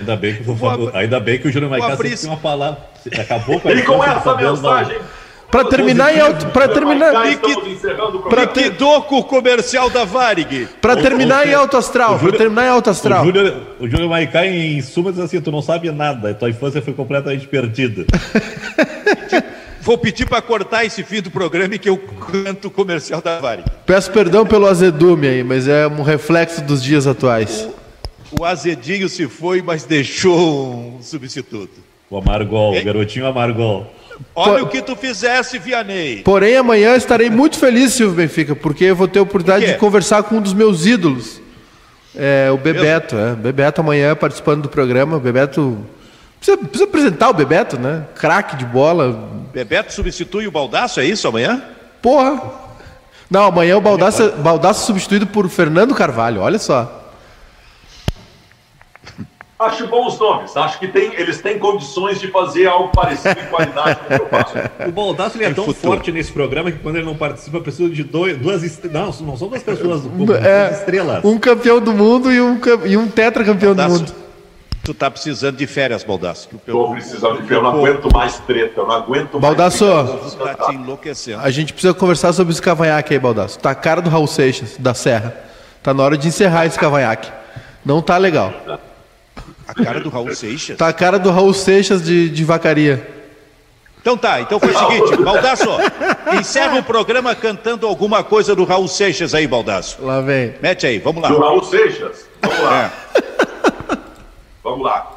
Ainda bem que, o Fábio- ainda bem que o Júnior Maicá sempre Fabrício- tem uma palavra. Acabou com a E com essa mensagem. Para terminar em alto, para terminar. Liquidou com o comercial da Varig. para terminar em alto astral, para terminar em alto astral. O Júnior, o Júnior Maicá, em suma, diz assim: tu não sabe nada, tua infância foi completamente perdida. Vou pedir para cortar esse fim do programa e que eu canto o comercial da Varig. Peço perdão pelo azedume aí, mas é um reflexo dos dias atuais. O azedinho se foi, mas deixou um substituto. O Amargol, o garotinho Amargol. Olha Pô- o que tu fizesse, Vianney. Porém, amanhã estarei muito feliz, Silvio Benfica, porque eu vou ter a oportunidade Por de conversar com um dos meus ídolos. É, o Bebeto, é. Bebeto amanhã participando do programa. O Bebeto. Precisa, precisa apresentar o Bebeto, né? Craque de bola. Bebeto substitui o Baldaço, é isso amanhã? Porra! Não, amanhã o Baldaço, Baldaço substituído por Fernando Carvalho, olha só. Acho bons nomes. Acho que tem, eles têm condições de fazer algo parecido em qualidade com o que eu faço. O Baldasso é tão futuro. forte nesse programa que quando ele não participa, precisa de dois, duas estrelas. Não, não são duas pessoas, duas É, estrelas. um campeão do mundo e um, e um tetracampeão do Baldasso, mundo. tu tá precisando de férias, Baldaço. que o teu- Estou precisando de ver, eu não aguento mais treta, eu não aguento Baldasso. mais. O povo tá te enlouquecendo. A gente precisa conversar sobre esse cavanhaque aí, Baldasso. Tá a cara do Raul Seixas, da Serra. Tá na hora de encerrar esse cavanhaque. Não tá legal. A cara do Raul Seixas. Tá a cara do Raul Seixas de, de vacaria. Então tá, então foi o seguinte, Baldaço, encerra o programa cantando alguma coisa do Raul Seixas aí, Baldaço. Lá vem. Mete aí, vamos lá. Do Raul Seixas. Vamos lá. É. Vamos lá.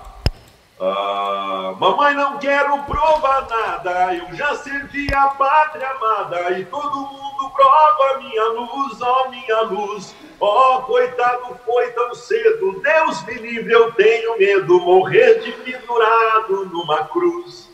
Ah, mamãe, não quero provar nada. Eu já servi a pátria amada e todo mundo prova minha luz, ó minha luz. Ó, coitado, foi tão cedo. Deus me livre, eu tenho medo. Morrer de pendurado numa cruz.